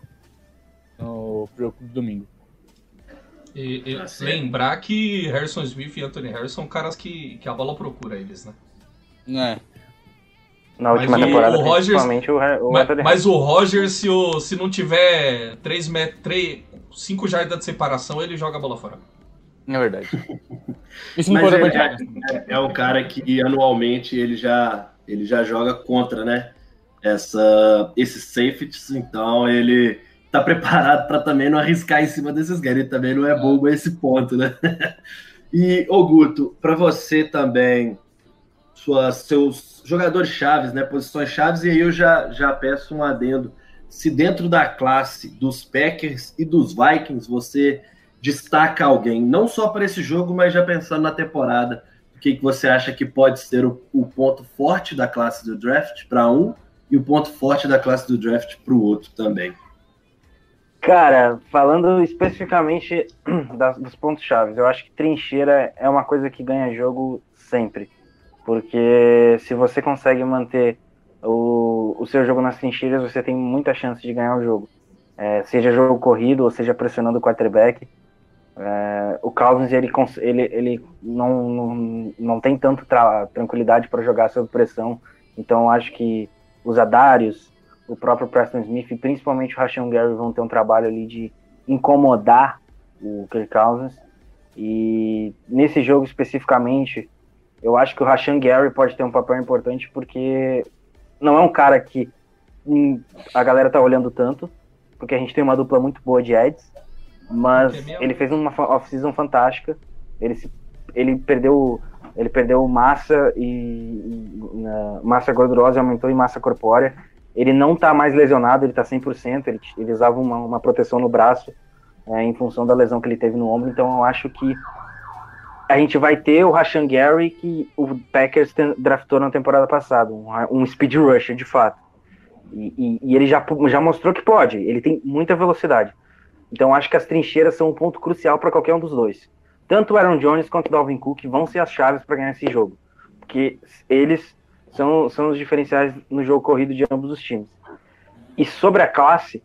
no pro domingo. E, e ah, lembrar que Harrison Smith e Anthony Harrison são caras que, que a bola procura eles, né? É. Na última mas temporada, o, o Rogers, o, o mas, mas, o Rogers, se, o, se não tiver 3 metros, 5 jardas de separação, ele joga a bola fora. É verdade. Isso não pode é, é, é, o cara que anualmente ele já, ele já joga contra, né? essa, esses safeties, então ele tá preparado para também não arriscar em cima desses. Ele também não é bobo a esse ponto, né? e, ô Guto, para você também, suas, seus jogadores chaves, né? Posições chaves, e aí eu já, já peço um adendo. Se dentro da classe dos Packers e dos Vikings você destaca alguém, não só para esse jogo, mas já pensando na temporada, o que, que você acha que pode ser o, o ponto forte da classe do draft para um e o ponto forte da classe do draft para o outro também. Cara, falando especificamente das, dos pontos chaves, eu acho que trincheira é uma coisa que ganha jogo sempre. Porque se você consegue manter o, o seu jogo nas trincheiras, você tem muita chance de ganhar o jogo. É, seja jogo corrido ou seja pressionando o quarterback. É, o Cousins ele, ele, ele não, não, não tem tanto tra tranquilidade para jogar sob pressão. Então acho que os Adarius, o próprio Preston Smith e principalmente o Rashan Gary vão ter um trabalho ali de incomodar o Kirk Cousins. E nesse jogo especificamente, eu acho que o Rashan Gary pode ter um papel importante porque não é um cara que hum, a galera tá olhando tanto, porque a gente tem uma dupla muito boa de Eds, mas ele fez uma off-season fantástica. Ele, se, ele perdeu ele perdeu massa e, e massa gordurosa aumentou em massa corpórea. Ele não está mais lesionado, ele está 100%, ele, ele usava uma, uma proteção no braço é, em função da lesão que ele teve no ombro, então eu acho que a gente vai ter o Rashan Gary que o Packers draftou na temporada passada, um, um speed rusher de fato. E, e, e, ele já, já mostrou que pode, ele tem muita velocidade. Então acho que as trincheiras são um ponto crucial para qualquer um dos dois tanto o Aaron Jones quanto o Dalvin Cook vão ser as chaves para ganhar esse jogo. Porque eles são, são os diferenciais no jogo corrido de ambos os times. E sobre a classe,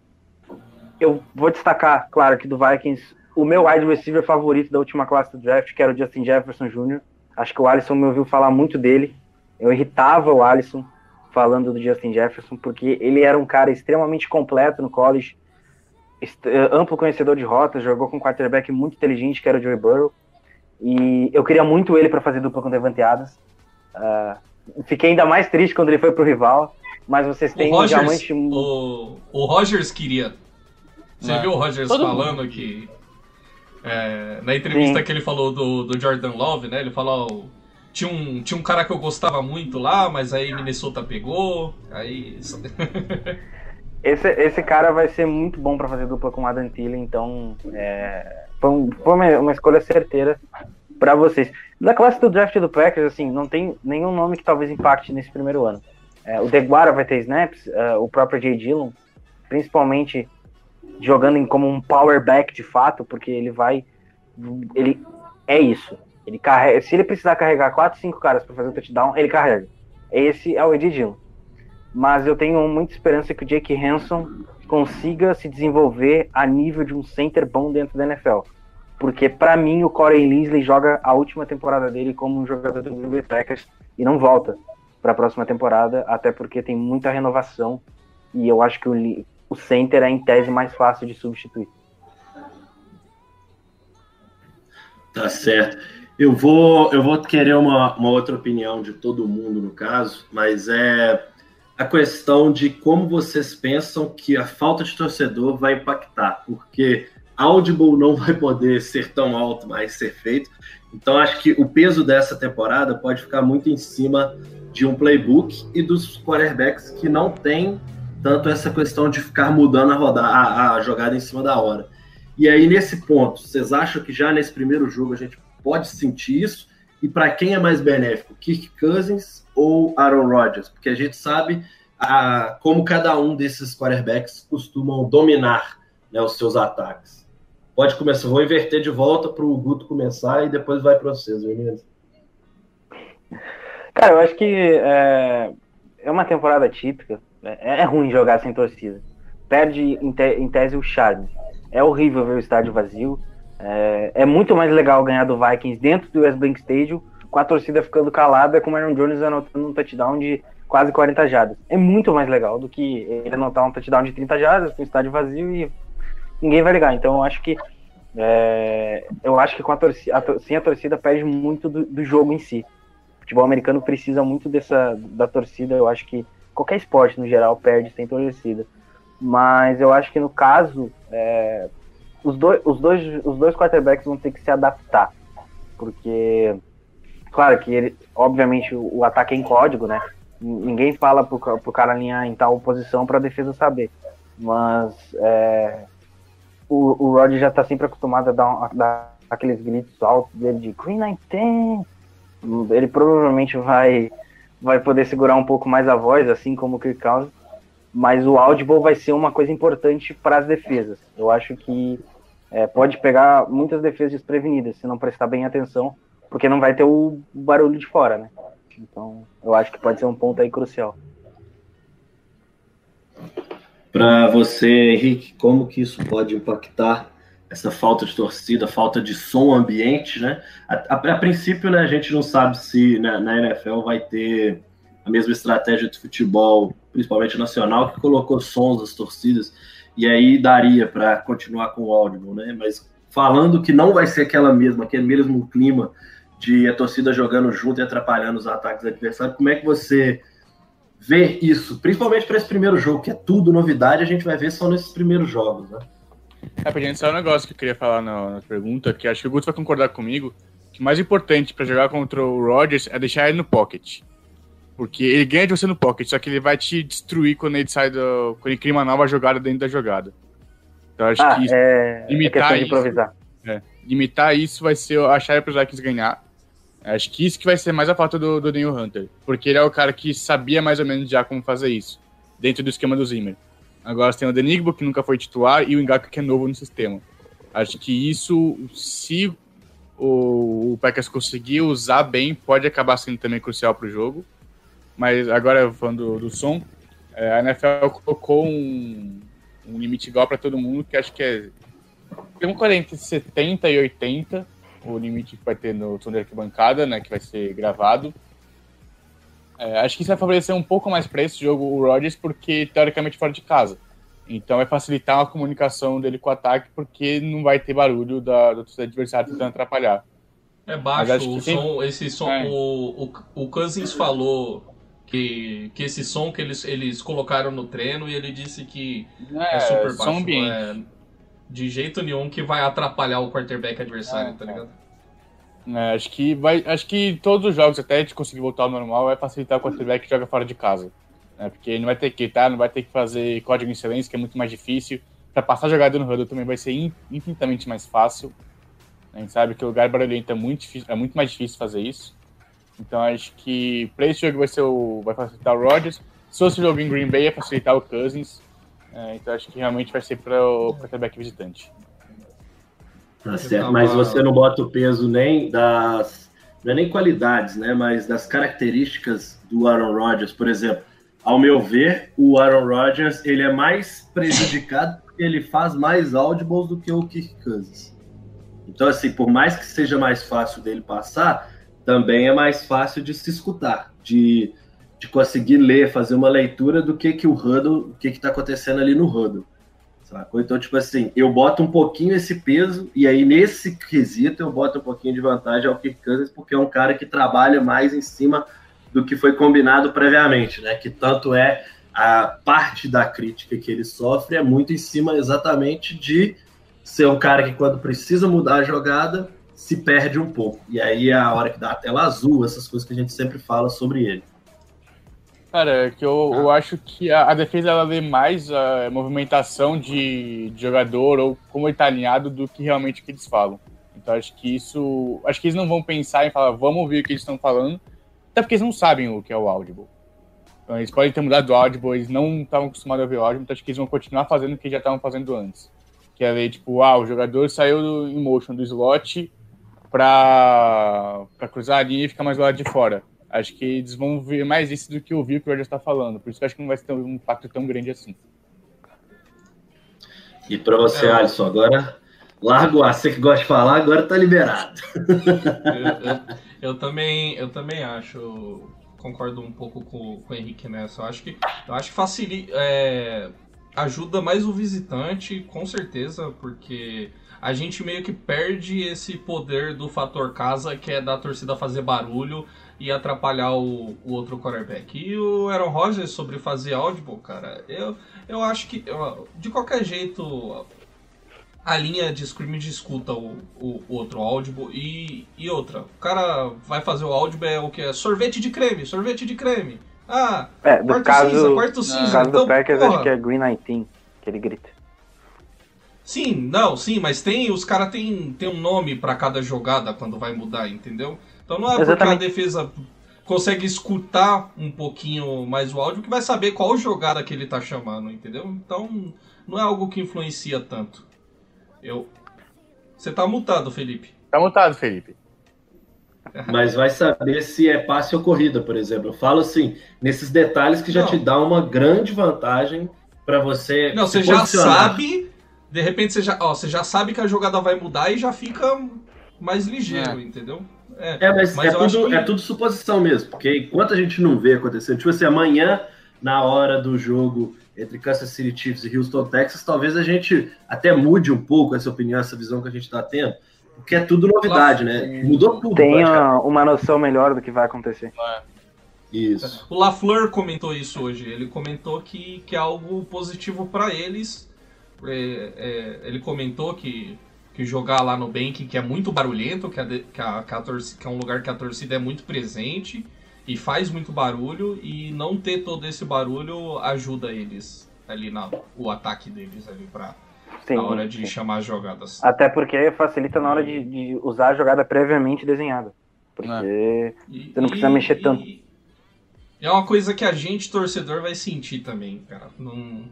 eu vou destacar, claro, que do Vikings, o meu wide receiver favorito da última classe do draft, que era o Justin Jefferson Jr. Acho que o Alisson me ouviu falar muito dele. Eu irritava o Alisson falando do Justin Jefferson, porque ele era um cara extremamente completo no college eh, amplo conhecedor de rotas, jogou com um quarterback muito inteligente, que era o Joey Burrow. E eu queria muito ele para fazer dupla com o Devante Adams. Uh, fiquei ainda mais triste quando ele foi pro rival, mas vocês têm o Rogers, diamante... O, o Rogers queria. Você é. viu o Rogers Todo falando mundo. que... É, na entrevista Sim. que ele falou do, do Jordan Love, né? Ele falou. Tinha um, tinha um cara que eu gostava muito lá, mas aí Minnesota pegou. Aí. Esse, esse cara vai ser muito bom pra fazer dupla com o Adam Thielen, então é, foi, um- foi uma, uma escolha certeira pra vocês. Da classe do draft do Packers, assim, não tem nenhum nome que talvez impacte nesse primeiro ano. É, o Deguara vai ter snaps, é, o próprio Jay Dillon, principalmente jogando em, como um power back de fato, porque ele vai. Ele é isso. Ele carrega, se ele precisar carregar 4, 5 caras pra fazer o touchdown, ele carrega. Esse é o Ed Dillon mas eu tenho muita esperança que o Jake Hanson consiga se desenvolver a nível de um center bom dentro da NFL. Porque pra mim o Corey Linsley joga a última temporada dele como um jogador do Green Bay Packers e não volta para a próxima temporada, até porque tem muita renovação e eu acho que o, o center é em tese mais fácil de substituir. Tá certo. Eu vou, eu vou querer uma, uma outra opinião de todo mundo no caso, mas é a questão de como vocês pensam que a falta de torcedor vai impactar, porque Audible não vai poder ser tão alto mais ser feito. Então acho que o peso dessa temporada pode ficar muito em cima de um playbook e dos quarterbacks que não tem tanto essa questão de ficar mudando a, roda, a, a jogada em cima da hora. E aí, nesse ponto, vocês acham que já nesse primeiro jogo a gente pode sentir isso? E para quem é mais benéfico, Kirk Cousins ou Aaron Rodgers? Porque a gente sabe ah, como cada um desses quarterbacks costumam dominar né, os seus ataques. Pode começar, vou inverter de volta para o Guto começar e depois vai para vocês, beleza? Cara, eu acho que é, é uma temporada típica. É, é ruim jogar sem torcida. Perde em, te, em tese o charme. É horrível ver o estádio vazio. É, é, muito mais legal ganhar do Vikings dentro do West Bank Stadium, com a torcida ficando calada, com o Aaron Jones anotando um touchdown de quase 40 jardas. É muito mais legal do que ele anotar um touchdown de 30 jardas com o estádio vazio e ninguém vai ligar. Então eu acho que é, eu acho que com a torcida, a, sim, a torcida perde muito do, do jogo em si. O futebol americano precisa muito dessa da torcida. Eu acho que qualquer esporte no geral perde sem torcida. Mas eu acho que no caso, é, os, dois, os, dois, os dois quarterbacks vão ter que se adaptar. Porque, claro que ele, obviamente o, o ataque é em código, né? Ninguém fala pro, pro cara alinhar em tal posição para a defesa saber. Mas é, o, o Rod já tá sempre acostumado a dar, a dar aqueles gritos altos dele de Green 19. Ele provavelmente vai, vai poder segurar um pouco mais a voz, assim como o Kirk Cousins mas o audible vai ser uma coisa importante para as defesas. Eu acho que é, pode pegar muitas defesas desprevenidas se não prestar bem atenção, porque não vai ter o barulho de fora, né? Então, eu acho que pode ser um ponto aí crucial. Para você, Henrique, como que isso pode impactar essa falta de torcida, falta de som ambiente, né? A, a, a princípio, né, a gente não sabe se né, na NFL vai ter a mesma estratégia de futebol, principalmente nacional, que colocou sons das torcidas, e aí daria para continuar com o Audible, né? Mas falando que não vai ser aquela mesma, aquele mesmo clima de a torcida jogando junto e atrapalhando os ataques adversários, como é que você vê isso? Principalmente para esse primeiro jogo, que é tudo novidade, a gente vai ver só nesses primeiros jogos, né? Rapidinho, só um negócio que eu queria falar na, na pergunta, que acho que o Guto vai concordar comigo, que o mais importante para jogar contra o Rodgers é deixar ele no pocket. Porque ele ganha de você no pocket, só que ele vai te destruir quando ele sai do. quando ele cria uma nova jogada dentro da jogada. Então acho ah, que isso, é, limitar é de improvisar. Isso, é, limitar isso vai ser a chave para os Vikings ganhar. Acho que isso que vai ser mais a falta do, do Daniel Hunter. Porque ele é o cara que sabia mais ou menos já como fazer isso. Dentro do esquema do Zimmer. Agora você tem o Denigbo, que nunca foi titular, e o Ngaku, que é novo no sistema. Acho que isso, se o, o Packers conseguir usar bem, pode acabar sendo também crucial para o jogo. Mas agora, falando do, do som, é, a NFL colocou um, um limite igual para todo mundo, que acho que é. Tem um 40 entre 70 e 80, o limite que vai ter no de arquibancada, né, que vai ser gravado. É, acho que isso vai favorecer um pouco mais para esse jogo o Rodgers, porque teoricamente fora de casa. Então vai facilitar a comunicação dele com o ataque, porque não vai ter barulho da, do adversário tentando atrapalhar. É baixo o som, esse som. É. O, o, o Cousins falou que, que esse som que eles, eles colocaram no treino e ele disse que é, é super baixo. Som ambiente. De jeito nenhum que vai atrapalhar o quarterback adversário, tá ligado? É, acho que vai. Acho que todos os jogos, até a gente conseguir voltar ao normal, vai facilitar o quarterback que joga fora de casa. Né? Porque ele não vai ter que tá, não vai ter que fazer código em silêncio, que é muito mais difícil. Para passar jogada no huddle também vai ser infinitamente mais fácil. A gente sabe que o lugar barulhento é muito, difícil, é muito mais difícil fazer isso. Então acho que para esse jogo vai, ser o, vai facilitar o Rodgers. Se fosse o jogo em Green Bay, é facilitar o Cousins. É, então acho que realmente vai ser para o quarterback visitante. Tá certo, mas você não bota o peso nem das. Não é nem qualidades, né? Mas das características do Aaron Rodgers, por exemplo. Ao meu ver, o Aaron Rodgers ele é mais prejudicado porque ele faz mais audibles do que o Kirk Cousins. Então, assim, por mais que seja mais fácil dele passar, também é mais fácil de se escutar, de, de conseguir ler, fazer uma leitura do que que o Huddle, o que que tá acontecendo ali no Huddle. Sacou? Então, tipo assim, eu boto um pouquinho esse peso, e aí nesse quesito eu boto um pouquinho de vantagem ao Kirk Cousins, porque é um cara que trabalha mais em cima do que foi combinado previamente, né? Que tanto é a parte da crítica que ele sofre é muito em cima exatamente de ser um cara que quando precisa mudar a jogada se perde um pouco. E aí é a hora que dá a tela azul, essas coisas que a gente sempre fala sobre ele. Cara, é que eu, eu acho que a, a, defesa ela lê mais a movimentação de, de, jogador ou como ele tá alinhado do que realmente o que eles falam. Então acho que isso. Acho que eles não vão pensar em falar, vamos ouvir o que eles estão falando, até porque eles não sabem o que é o Audible. Então, eles podem ter mudado o Audible, eles não estavam acostumados a ouvir o Audible, então acho que eles vão continuar fazendo o que já estavam fazendo antes. Que é ler, tipo, ah, o jogador saiu do, em motion do slot para cruzar a linha e ficar mais do lado de fora. Acho que eles vão ver mais isso do que ouvir o que o Rogers está falando. Por isso que acho que não vai ter um impacto tão grande assim. E para você, é. Alisson, agora largo a você que gosta de falar, agora tá liberado. eu, eu, eu, também, eu também acho, concordo um pouco com, com o Henrique nessa. Eu acho que, eu acho que facilita, é, ajuda mais o visitante, com certeza, porque a gente meio que perde esse poder do fator casa, que é da torcida fazer barulho e atrapalhar o, o outro quarterback. E o Aaron Rodgers sobre fazer audible, cara, eu, eu acho que, de qualquer jeito, a linha de scrimmage escuta o, o, o, outro audible e, e outra. O cara vai fazer o audible é o que? É sorvete de creme, sorvete de creme. Ah, é, do quarto caso, cinza, quarto cinza. No caso então, do Packers, porra. acho que é Green 19, que ele grita. Sim, não, sim, mas tem, os caras tem, tem um nome para cada jogada quando vai mudar, entendeu? Então não é Exatamente. porque a defesa consegue escutar um pouquinho mais o áudio que vai saber qual jogada que ele tá chamando, entendeu? Então não é algo que influencia tanto. Eu. Você tá mutado, Felipe. Tá mutado, Felipe. Mas vai saber se é passe ou corrida, por exemplo. Eu falo assim, nesses detalhes que já não. te dá uma grande vantagem para você. Não, você já sabe. De repente você já, ó, você já sabe que a jogada vai mudar e já fica mais ligeiro, é. entendeu? É, é mas, mas é, tudo, que... é tudo suposição mesmo, porque enquanto a gente não vê acontecer, tipo assim, amanhã, na hora do jogo entre Kansas City Chiefs e Houston, Texas, talvez a gente até mude um pouco essa opinião, essa visão que a gente está tendo, porque é tudo novidade, né? Mudou tudo. Tem uma noção melhor do que vai acontecer. É. Isso. O LaFleur comentou isso hoje. Ele comentou que, que é algo positivo para eles. É, é, ele comentou que que jogar lá no Bank, que é muito barulhento, que, a, que, a, que, a torcida, que é um lugar que a torcida é muito presente e faz muito barulho, e não ter todo esse barulho ajuda eles ali na o ataque deles ali pra, sim, na hora de sim. chamar as jogadas. Até porque facilita na hora de, de usar a jogada previamente desenhada. Porque é. você não precisa e, mexer tanto. é uma coisa que a gente, torcedor, vai sentir também, cara. Não,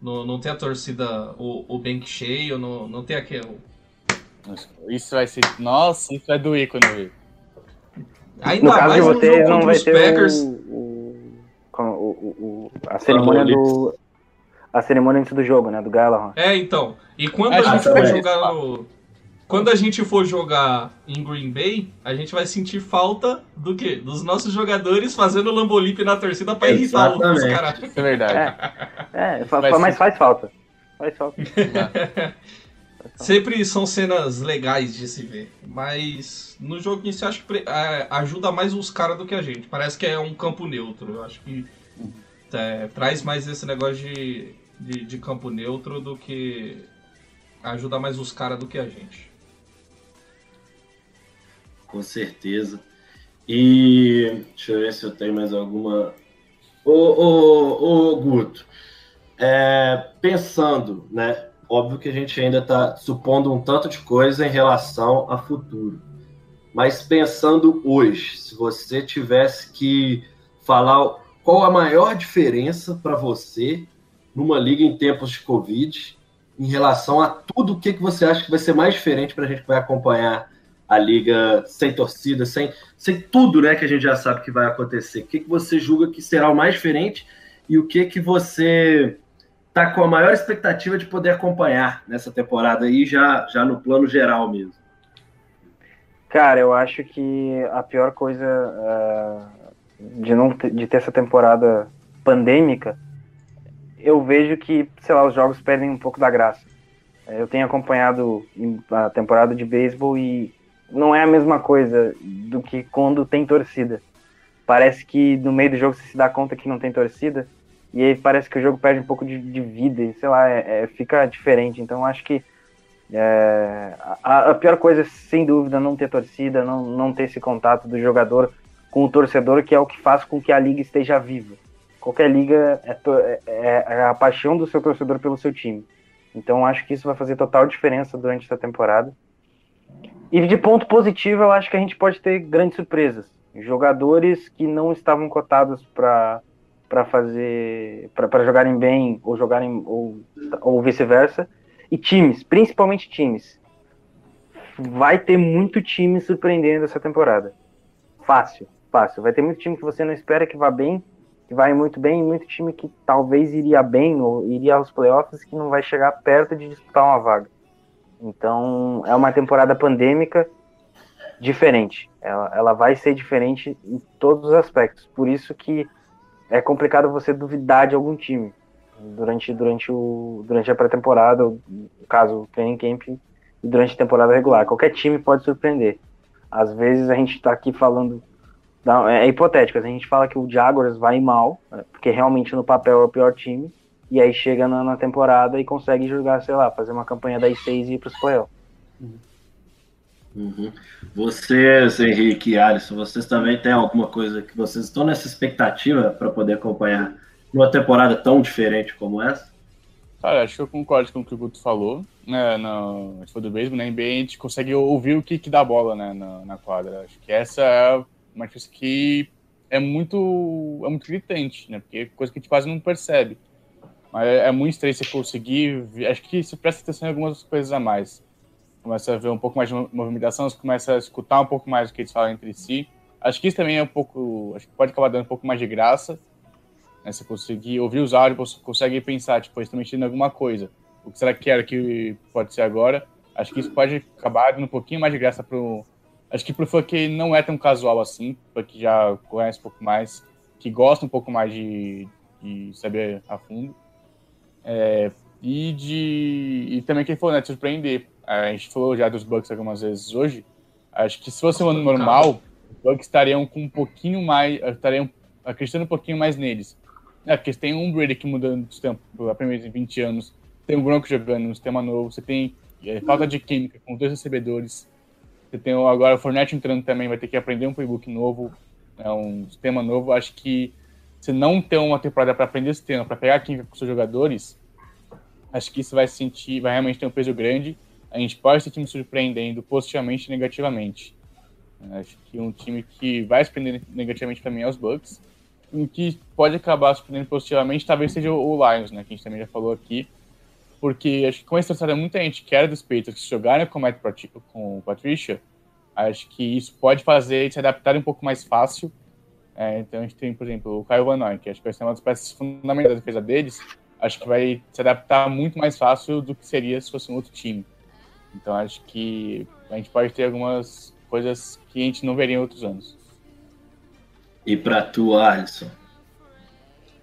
não, não tem a torcida, o, o bank cheio, não, não tem aquele isso vai ser. Nossa, isso vai doer quando eu. Ainda no caso de você, não vai ter Packers. O, o, o, a cerimônia do. A cerimônia antes do jogo, né? Do Gallagher. É, então. E quando é, a gente for jogar no. Quando a gente for jogar em Green Bay, a gente vai sentir falta do quê? Dos nossos jogadores fazendo lambolip na torcida pra irritar os caras. É verdade. É, é mas faz falta. Faz falta. Sempre são cenas legais de se ver. Mas no jogo em si, acho que é, ajuda mais os caras do que a gente. Parece que é um campo neutro. Eu acho que é, traz mais esse negócio de, de, de, campo neutro do que Ajuda mais os caras do que a gente. Com certeza. E deixa eu ver se eu tenho mais alguma. Ô, ô, ô Guto, é, pensando, né? Óbvio que a gente ainda está supondo um tanto de coisa em relação a futuro. Mas pensando hoje, se você tivesse que falar qual a maior diferença para você numa liga em tempos de Covid em relação a tudo o que, que você acha que vai ser mais diferente para a gente que vai acompanhar a liga sem torcida, sem, sem tudo né, que a gente já sabe que vai acontecer. O que, que você julga que será o mais diferente e o que, que você está com a maior expectativa de poder acompanhar nessa temporada aí, já, já no plano geral mesmo? Cara, eu acho que a pior coisa uh, de não ter, de ter essa temporada pandêmica, eu vejo que, sei lá, os jogos perdem um pouco da graça. Eu tenho acompanhado a temporada de beisebol e não é a mesma coisa do que quando tem torcida. Parece que no meio do jogo você se dá conta que não tem torcida e aí parece que o jogo perde um pouco de, de vida, e, sei lá, é, é, fica diferente. Então acho que é, a, a, pior coisa, sem dúvida, não ter torcida, não, não ter esse contato do jogador com o torcedor, que é o que faz com que a liga esteja viva. Qualquer liga é, é, é, é a paixão do seu torcedor pelo seu time. Então acho que isso vai fazer total diferença durante essa temporada. E de ponto positivo, eu acho que a gente pode ter grandes surpresas. Jogadores que não estavam cotados para para fazer para jogarem bem ou jogarem ou, ou vice-versa e times, principalmente times. Vai ter muito time surpreendendo essa temporada. Fácil, fácil. Vai ter muito time que você não espera que vá bem, que vai muito bem, e muito time que talvez iria bem ou iria aos playoffs que não vai chegar perto de disputar uma vaga. Então, é uma temporada pandêmica diferente. Ela, ela vai ser diferente em todos os aspectos. Por isso que é complicado você duvidar de algum time durante, durante, o, durante a pré-temporada, no caso, o training camp, e durante a temporada regular. Qualquer time pode surpreender. Às vezes a gente está aqui falando. É, é hipotético, a gente fala que o Jaguars vai mal, né, porque realmente no papel é o pior time, e aí chega na, na temporada e consegue jogar, sei lá, fazer uma campanha das seis e ir para os playoffs. Uhum. Vocês, Henrique e Alisson, vocês também têm alguma coisa que vocês estão nessa expectativa para poder acompanhar numa temporada tão diferente como essa? Cara, acho que eu concordo com o que o Guto falou. Né, no, se for do mesmo, na NBA a gente consegue ouvir o que, que dá bola né, na, na quadra. Acho que essa é uma coisa que é muito, é muito gritante, né? Porque é coisa que a gente quase não percebe. Mas é, é muito estranho você conseguir. Acho que você presta atenção em algumas coisas a mais. Começa a ver um pouco mais de movimentação, você começa a escutar um pouco mais o que eles falam entre si. Acho que isso também é um pouco. Acho que pode acabar dando um pouco mais de graça. Né? Você conseguir ouvir os áudios, você consegue pensar, tipo, eles estão mexendo em alguma coisa. O que será que era que pode ser agora? Acho que isso pode acabar dando um pouquinho mais de graça pro. Acho que pro fã que não é tão casual assim, fã que já conhece um pouco mais, que gosta um pouco mais de, de saber a fundo. É, e de. E também quem for, né, te surpreender. A gente falou já dos Bucks algumas vezes hoje. Acho que se fosse um ano normal, os Bucks estariam com um pouquinho mais. estariam acreditando um pouquinho mais neles. É, porque você tem um Brady que mudando de tempo pela primeira vez em 20 anos, tem um Bronco jogando um sistema novo, você tem é, falta de química com dois recebedores, você tem agora o Fournette entrando também, vai ter que aprender um playbook novo, é um sistema novo. Acho que se não ter uma temporada para aprender esse sistema, para pegar química com seus jogadores, acho que isso vai sentir, vai realmente ter um peso grande. A gente pode ser time surpreendendo positivamente e negativamente. Acho que um time que vai surpreender negativamente para mim é os Bucks em que pode acabar surpreendendo positivamente, talvez seja o Lions, né, que a gente também já falou aqui, porque acho que com essa história muita gente quer dos Patriots que jogarem com, com o Patricia, acho que isso pode fazer eles se adaptarem um pouco mais fácil. É, então a gente tem, por exemplo, o Kyle Van Noy, que acho que vai ser uma das peças fundamentais da defesa deles, acho que vai se adaptar muito mais fácil do que seria se fosse um outro time. Então acho que a gente pode ter algumas coisas que a gente não veria em outros anos. E para tu, Alisson?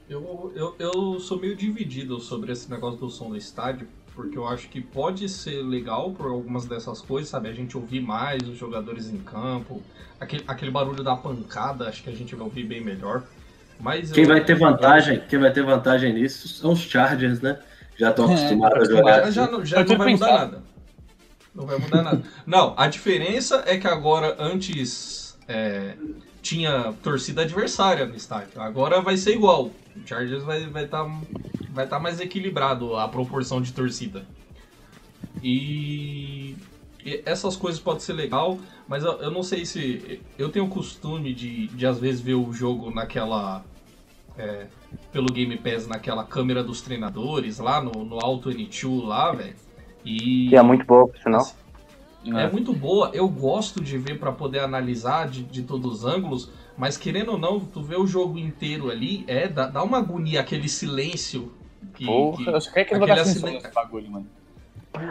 Eu, eu, eu sou meio dividido sobre esse negócio do som do estádio, porque eu acho que pode ser legal por algumas dessas coisas, sabe? A gente ouvir mais os jogadores em campo, aquele, aquele barulho da pancada, acho que a gente vai ouvir bem melhor. Mas quem eu, vai ter vantagem, quem vai ter vantagem nisso são os Chargers, né? Já estão acostumados a jogar. Já, não- já Eu não vai mudar nada. Não vai mudar nada. Não, a diferença é que agora, antes, é, tinha torcida adversária no estádio. Agora vai ser igual. O Chargers vai estar vai tá, vai tá mais equilibrado a proporção de torcida. E, e essas coisas podem ser legal, mas eu, eu não sei se. Eu tenho o costume de, de às vezes ver o jogo naquela. é, pelo Game Pass naquela câmera dos treinadores lá no, no Auto N2 lá, velho. E Que é muito boa, por sinal. é muito boa, eu gosto de ver pra poder analisar de, de todos os ângulos, mas querendo ou não, tu vê o jogo inteiro ali, é, dá, dá uma agonia, aquele silêncio. Que, Porra, que- eu só quero que acidente- som nesse bagulho, mano.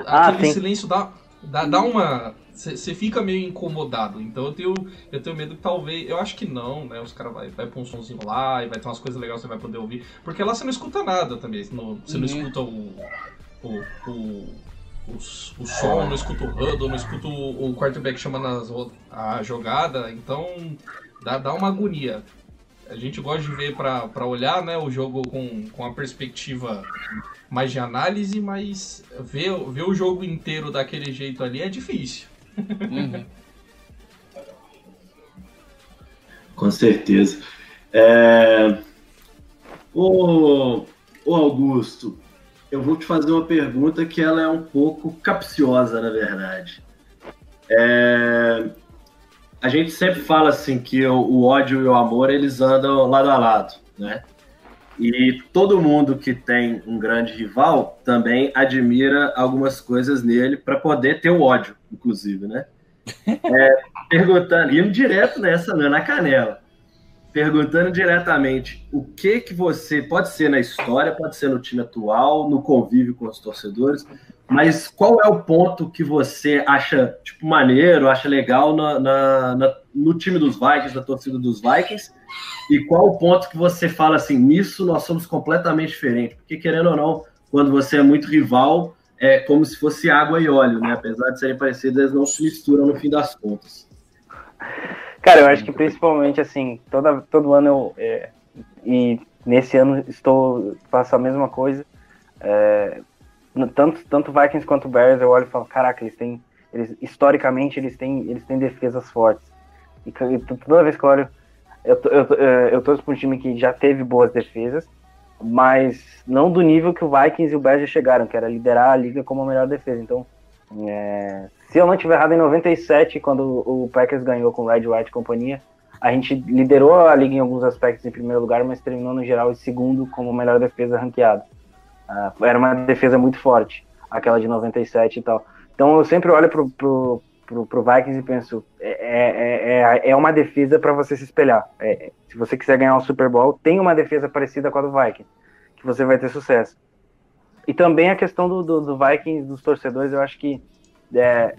Ah, aquele silêncio dá, dá, dá uma. Você fica meio incomodado. Então eu tenho, eu tenho medo que talvez. Eu acho que não, né? Os caras vai, vai pôr um somzinho lá e vai ter umas coisas legais que você vai poder ouvir. Porque lá você não escuta nada também. você não Uhum. escuta o. o, o o, o som, não escuta o huddle, não escuta o, o quarterback chamando as, a jogada, então dá, dá uma agonia. A gente gosta de ver pra olhar né, o jogo com, com a perspectiva mais de análise, mas ver, ver o jogo inteiro daquele jeito ali é difícil. Uhum. Com certeza. É... O... o Augusto, eu vou te fazer uma pergunta que ela é um pouco capciosa, na verdade. É... A gente sempre fala assim que o, o ódio e o amor eles andam lado a lado, né? E todo mundo que tem um grande rival também admira algumas coisas nele para poder ter o ódio, inclusive, né? perguntando, indo direto nessa, né, na canela, perguntando diretamente o que que você, pode ser na história, pode ser no time atual, no convívio com os torcedores, mas qual é o ponto que você acha, tipo, maneiro, acha legal na, na- na- no time dos Vikings, na torcida dos Vikings, e qual o ponto que você fala assim, nisso nós somos completamente diferentes, porque querendo ou não, quando você é muito rival, é como se fosse água e óleo, né? Apesar de serem parecidas, eles não se misturam no fim das contas. Cara, eu acho que principalmente assim, toda, todo ano eu. é, e nesse ano estou. faço a mesma coisa. é, tanto, tanto Vikings quanto Bears, eu olho e falo, caraca, eles têm. Eles, historicamente eles têm, eles têm defesas fortes. E, e toda vez que eu olho, eu, eu, tô- é, eu torço um time que já teve boas defesas, mas não do nível que o Vikings e o Bears já chegaram, que era liderar a liga como a melhor defesa. Então, é, se eu não estiver errado, em 97, quando o Packers ganhou com o Red White e companhia, a gente liderou a liga em alguns aspectos em primeiro lugar, mas terminou no geral em segundo como melhor defesa ranqueada. Ah, era uma defesa muito forte, aquela de 97 e tal. Então eu sempre olho pro, pro, pro, pro Vikings e penso, é, é, é, é uma defesa para você se espelhar. É, se você quiser ganhar um Super Bowl, tem uma defesa parecida com a do Vikings, que você vai ter sucesso. E também a questão do, do, do Vikings, dos torcedores, eu acho que é,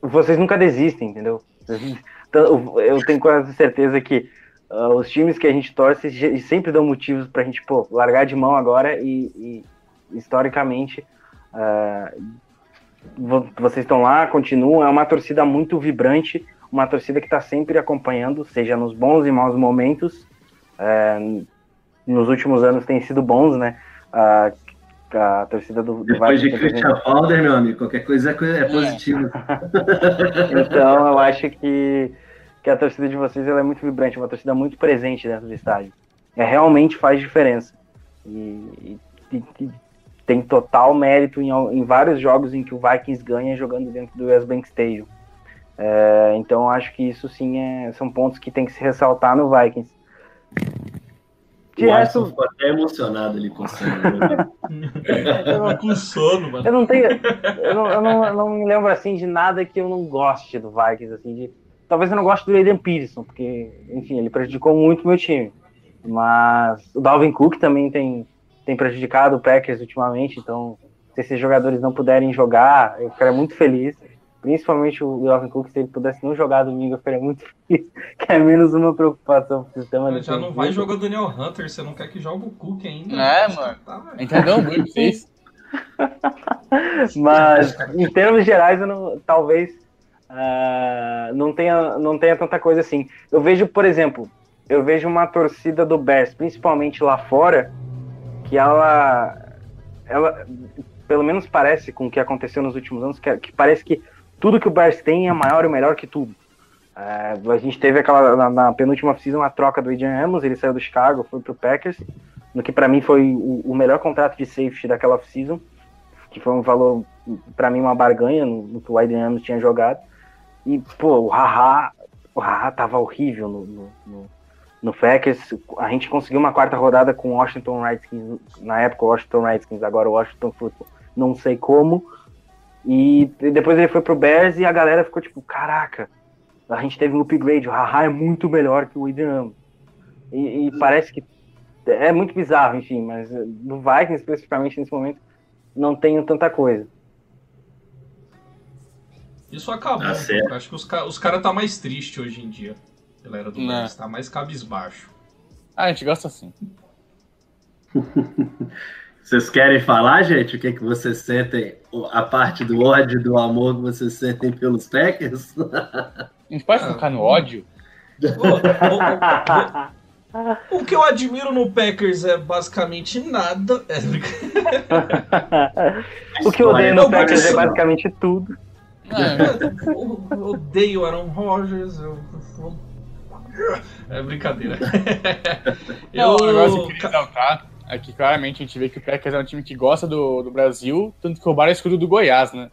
vocês nunca desistem, entendeu? Então, Eu tenho quase certeza que uh, os times que a gente torce sempre dão motivos pra gente, pô, largar de mão agora e, e, historicamente uh, vo- vocês estão lá, continuam, é uma torcida muito vibrante, uma torcida que está sempre acompanhando, seja nos bons e maus momentos. É, nos últimos anos tem sido bons, né? A, a torcida do, do Depois de Christian Falder, meu amigo, qualquer coisa é, coisa- é positivo. Então eu acho que, que a torcida de vocês ela é muito vibrante, uma torcida muito presente dentro do estádio. É, realmente faz diferença. E, e- e tem total mérito em, em vários jogos em que o Vikings ganha jogando dentro do US Bank Stadium. É, então eu acho que isso sim é- são pontos que tem que se ressaltar no Vikings. De resto, ficou até emocionado ali com o Sandro. Tava com sono, mano. Eu não tenho. Eu não, eu não, eu não me lembro assim de nada que eu não goste do Vikings, assim, de. Talvez eu não goste do Aiden Peterson, porque, enfim, ele prejudicou muito o meu time. Mas o Dalvin Cook também tem, tem prejudicado o Packers ultimamente, então se esses jogadores não puderem jogar, eu ficaria muito feliz. Principalmente o Dalvin Cook, se ele pudesse não jogar domingo, eu ficaria muito feliz. Que é menos uma preocupação pro sistema Já não vai jogar o Daniel Hunter, você não quer que jogue o Cook ainda. É, mano. Tá. Entendeu? Muito vocês. Mas em termos gerais, eu não- talvez não, tenha, não tenha tanta coisa assim. Eu vejo, por exemplo, eu vejo uma torcida do Bears, principalmente lá fora, que ela ela, pelo menos parece com o que aconteceu nos últimos anos, que, que parece que tudo que o Bears tem é maior e melhor que tudo. É, a gente teve aquela na, na penúltima season a troca do Adrian Ramos, ele saiu do Chicago, foi pro Packers, no que para mim foi o, o, melhor contrato de safety daquela season, que foi um valor para mim uma barganha no, no, que o Adrian Ramos tinha jogado. E pô, o Haha, o Haha tava horrível no, no, no, no Packers. A gente conseguiu uma quarta rodada com o Washington Redskins, na época o Washington Redskins, agora o Washington Football, não sei como. E depois ele foi pro Bears e a galera ficou tipo, caraca, a gente teve um upgrade, o Haha é muito melhor que o Adrian e, e, parece que é muito bizarro, enfim, mas no Vikings especificamente nesse momento não tenho tanta coisa. Isso acabou. Ah, acho que os, os caras tá mais triste hoje em dia. Galera do Bears, tá mais cabisbaixo. Ah, a gente gosta assim. Vocês querem falar, gente, o que, que vocês sentem, a parte do ódio do amor que vocês sentem pelos Packers? A gente pode focar no ódio? O, o, que eu admiro no Packers é basicamente nada. É... o que eu odeio no Packers é basicamente tudo. É. Eu odeio Aaron Rodgers. Eu... É brincadeira. eu... Não, o negócio que eu queria exaltar é que claramente a gente vê que o Packers é um time que gosta do, do Brasil, tanto que roubaram o escudo do Goiás, né?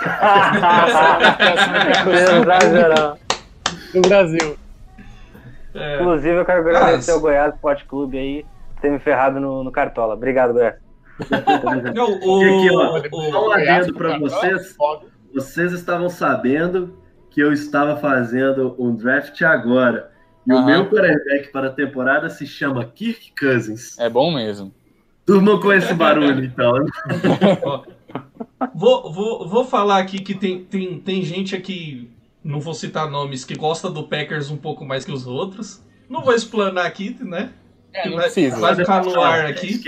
do Brasil. É. Inclusive, eu quero agradecer ao Goiás Sport Clube aí ter me ferrado no, no Cartola. Obrigado, Goiás. Não, o, aqui, ó, só um adendo para vocês. Vocês estavam sabendo que eu estava fazendo um draft agora. E uhum. o meu quarterback para a temporada se chama Kirk Cousins. É bom mesmo. Durmam com esse barulho, então. vou, vou, vou falar aqui que tem, tem, tem gente aqui, não vou citar nomes, que gosta do Packers um pouco mais que os outros. Não vou explanar aqui, né? É, vai, vai ficar no ar aqui.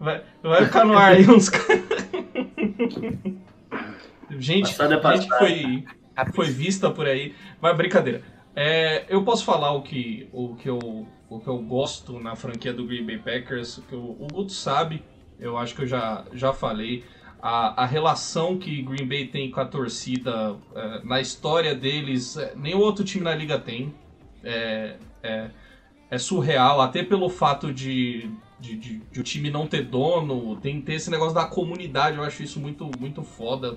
Vai, vai ficar no ar aí uns Gente, gente foi, foi vista por aí. Mas brincadeira. É, eu posso falar o que, o, que eu, o que eu gosto na franquia do Green Bay Packers, que o, o Guto sabe, eu acho que eu já, já falei. A, a relação que Green Bay tem com a torcida, é, na história deles, é, nenhum outro time na liga tem. É, é, é surreal, até pelo fato de, de, de, de, o time não ter dono, tem ter esse negócio da comunidade, eu acho isso muito, muito foda.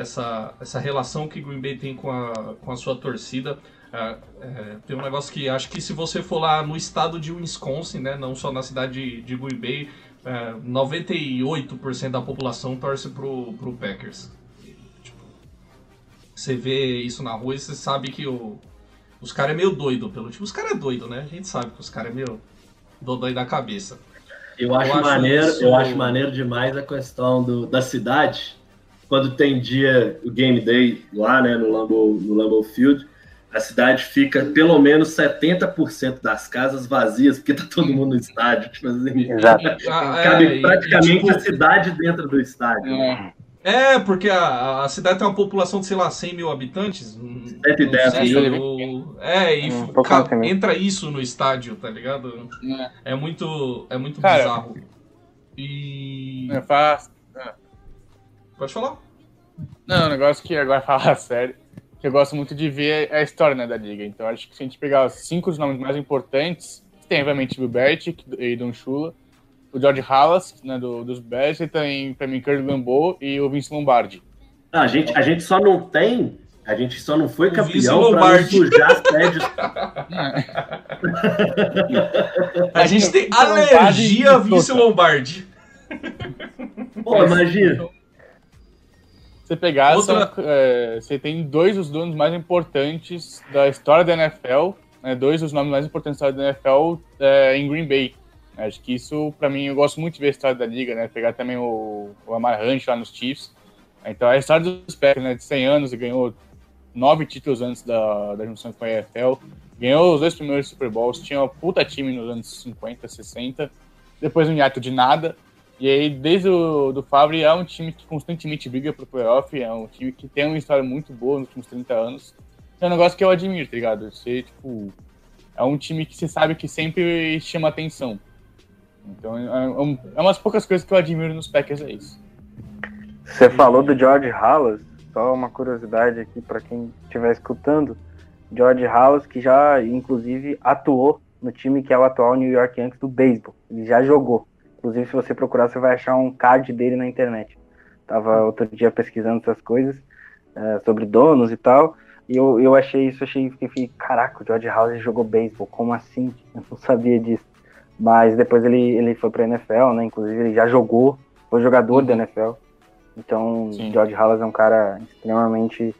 Essa, essa relação que Green Bay tem com a, com a sua torcida. É, é, tem um negócio que acho que se você for lá no estado de Wisconsin, né, não só na cidade de, de Green Bay, é, 98% da população torce pro, pro Packers. Tipo, você vê isso na rua e você sabe que o, os caras é meio doido pelo tipo. Os caras é doido, né? A gente sabe que os caras é meio dodói da cabeça. Eu acho, eu acho maneiro, isso... eu acho maneiro demais a questão do, da cidade. Quando tem dia, o game day lá, né, no Lambeau, no Lambeau Field, a cidade fica pelo menos 70% das casas vazias, porque tá todo mundo no estádio. Tipo assim, Exato. cabe é, praticamente tipo, a cidade dentro do estádio. É, é porque a, a, cidade tem uma população de, sei lá, 100 mil habitantes. 110 mil. É, e hum, entra isso no estádio, tá ligado? É, é muito, é muito Cara, bizarro. E. É fácil. Pode falar? Não, o negócio que agora falar sério que eu gosto muito de ver a história né, da liga. Então acho que se a gente pegar os cinco nomes mais importantes, tem obviamente o Belichick e Don Shula, o George Halas, né, do, dos Bears, e tem para mim Kurt Lambeau e o Vince Lombardi. Ah, a, gente, a gente só não tem, a gente só não foi o campeão para sujar as prédios. a gente tem alergia a Vince Lombardi. Pô, imagina. Você pegar, Outra... são, é, você tem dois dos donos mais importantes da história da NFL, né, dois dos nomes mais importantes da história da NFL é, em Green Bay. Acho que isso, para mim, eu gosto muito de ver a história da liga, né? Pegar também o, o Amar Hunt lá nos Chiefs. Então, a história dos Packers, né? De 100 anos, e ganhou nove títulos antes da, da junção com a NFL. Ganhou os dois primeiros Super Bowls, tinha um puta time nos anos 50, 60. Depois um hiato de nada. E aí, desde o do Favre, é um time que constantemente briga pro playoff, é um time que tem uma história muito boa nos últimos 30 anos. É um negócio que eu admiro, tá ligado? Você, tipo, é um time que você sabe que sempre chama atenção. Então é, um, é umas poucas coisas que eu admiro nos Packers, é isso. Você falou do George Halas, só uma curiosidade aqui para quem estiver escutando. George Halas, que já inclusive atuou no time que é o atual New York Yankees do beisebol. Ele já jogou. Inclusive, se você procurar, você vai achar um card dele na internet. Tava outro dia pesquisando essas coisas é, sobre donos e tal. E eu, eu achei isso, achei, fiquei, caraca, o George House jogou beisebol, como assim? Eu não sabia disso. Mas depois ele, ele foi pra NFL, né? Inclusive ele já jogou, foi jogador uhum. da NFL. Então, Sim. George Halas é um cara extremamente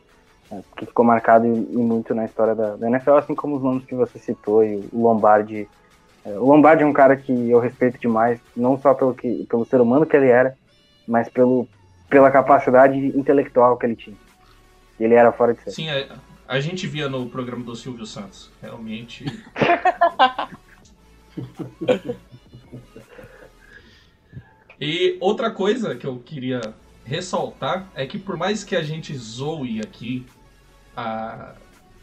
é, que ficou marcado e, e muito na história da, da, NFL, assim como os nomes que você citou e o Lombardi. É, o Lombardi é um cara que eu respeito demais, não só pelo, que, pelo ser humano que ele era, mas pelo, pela capacidade intelectual que ele tinha. Ele era fora de série. Sim, a, a gente via no programa do Silvio Santos, realmente. e outra coisa que eu queria ressaltar é que por mais que a gente zoe aqui a,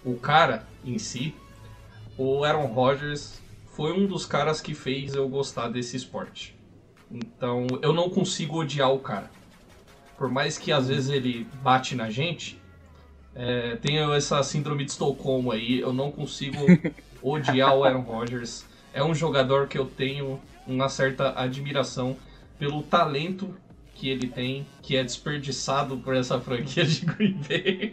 o cara em si, o Aaron Rodgers foi um dos caras que fez eu gostar desse esporte. Então eu não consigo odiar o cara. Por mais que às vezes ele bate na gente, é, tenho essa síndrome de Estocolmo aí, eu não consigo odiar o Aaron Rodgers. É um jogador que eu tenho uma certa admiração pelo talento que ele tem, que é desperdiçado por essa franquia de Green Bay.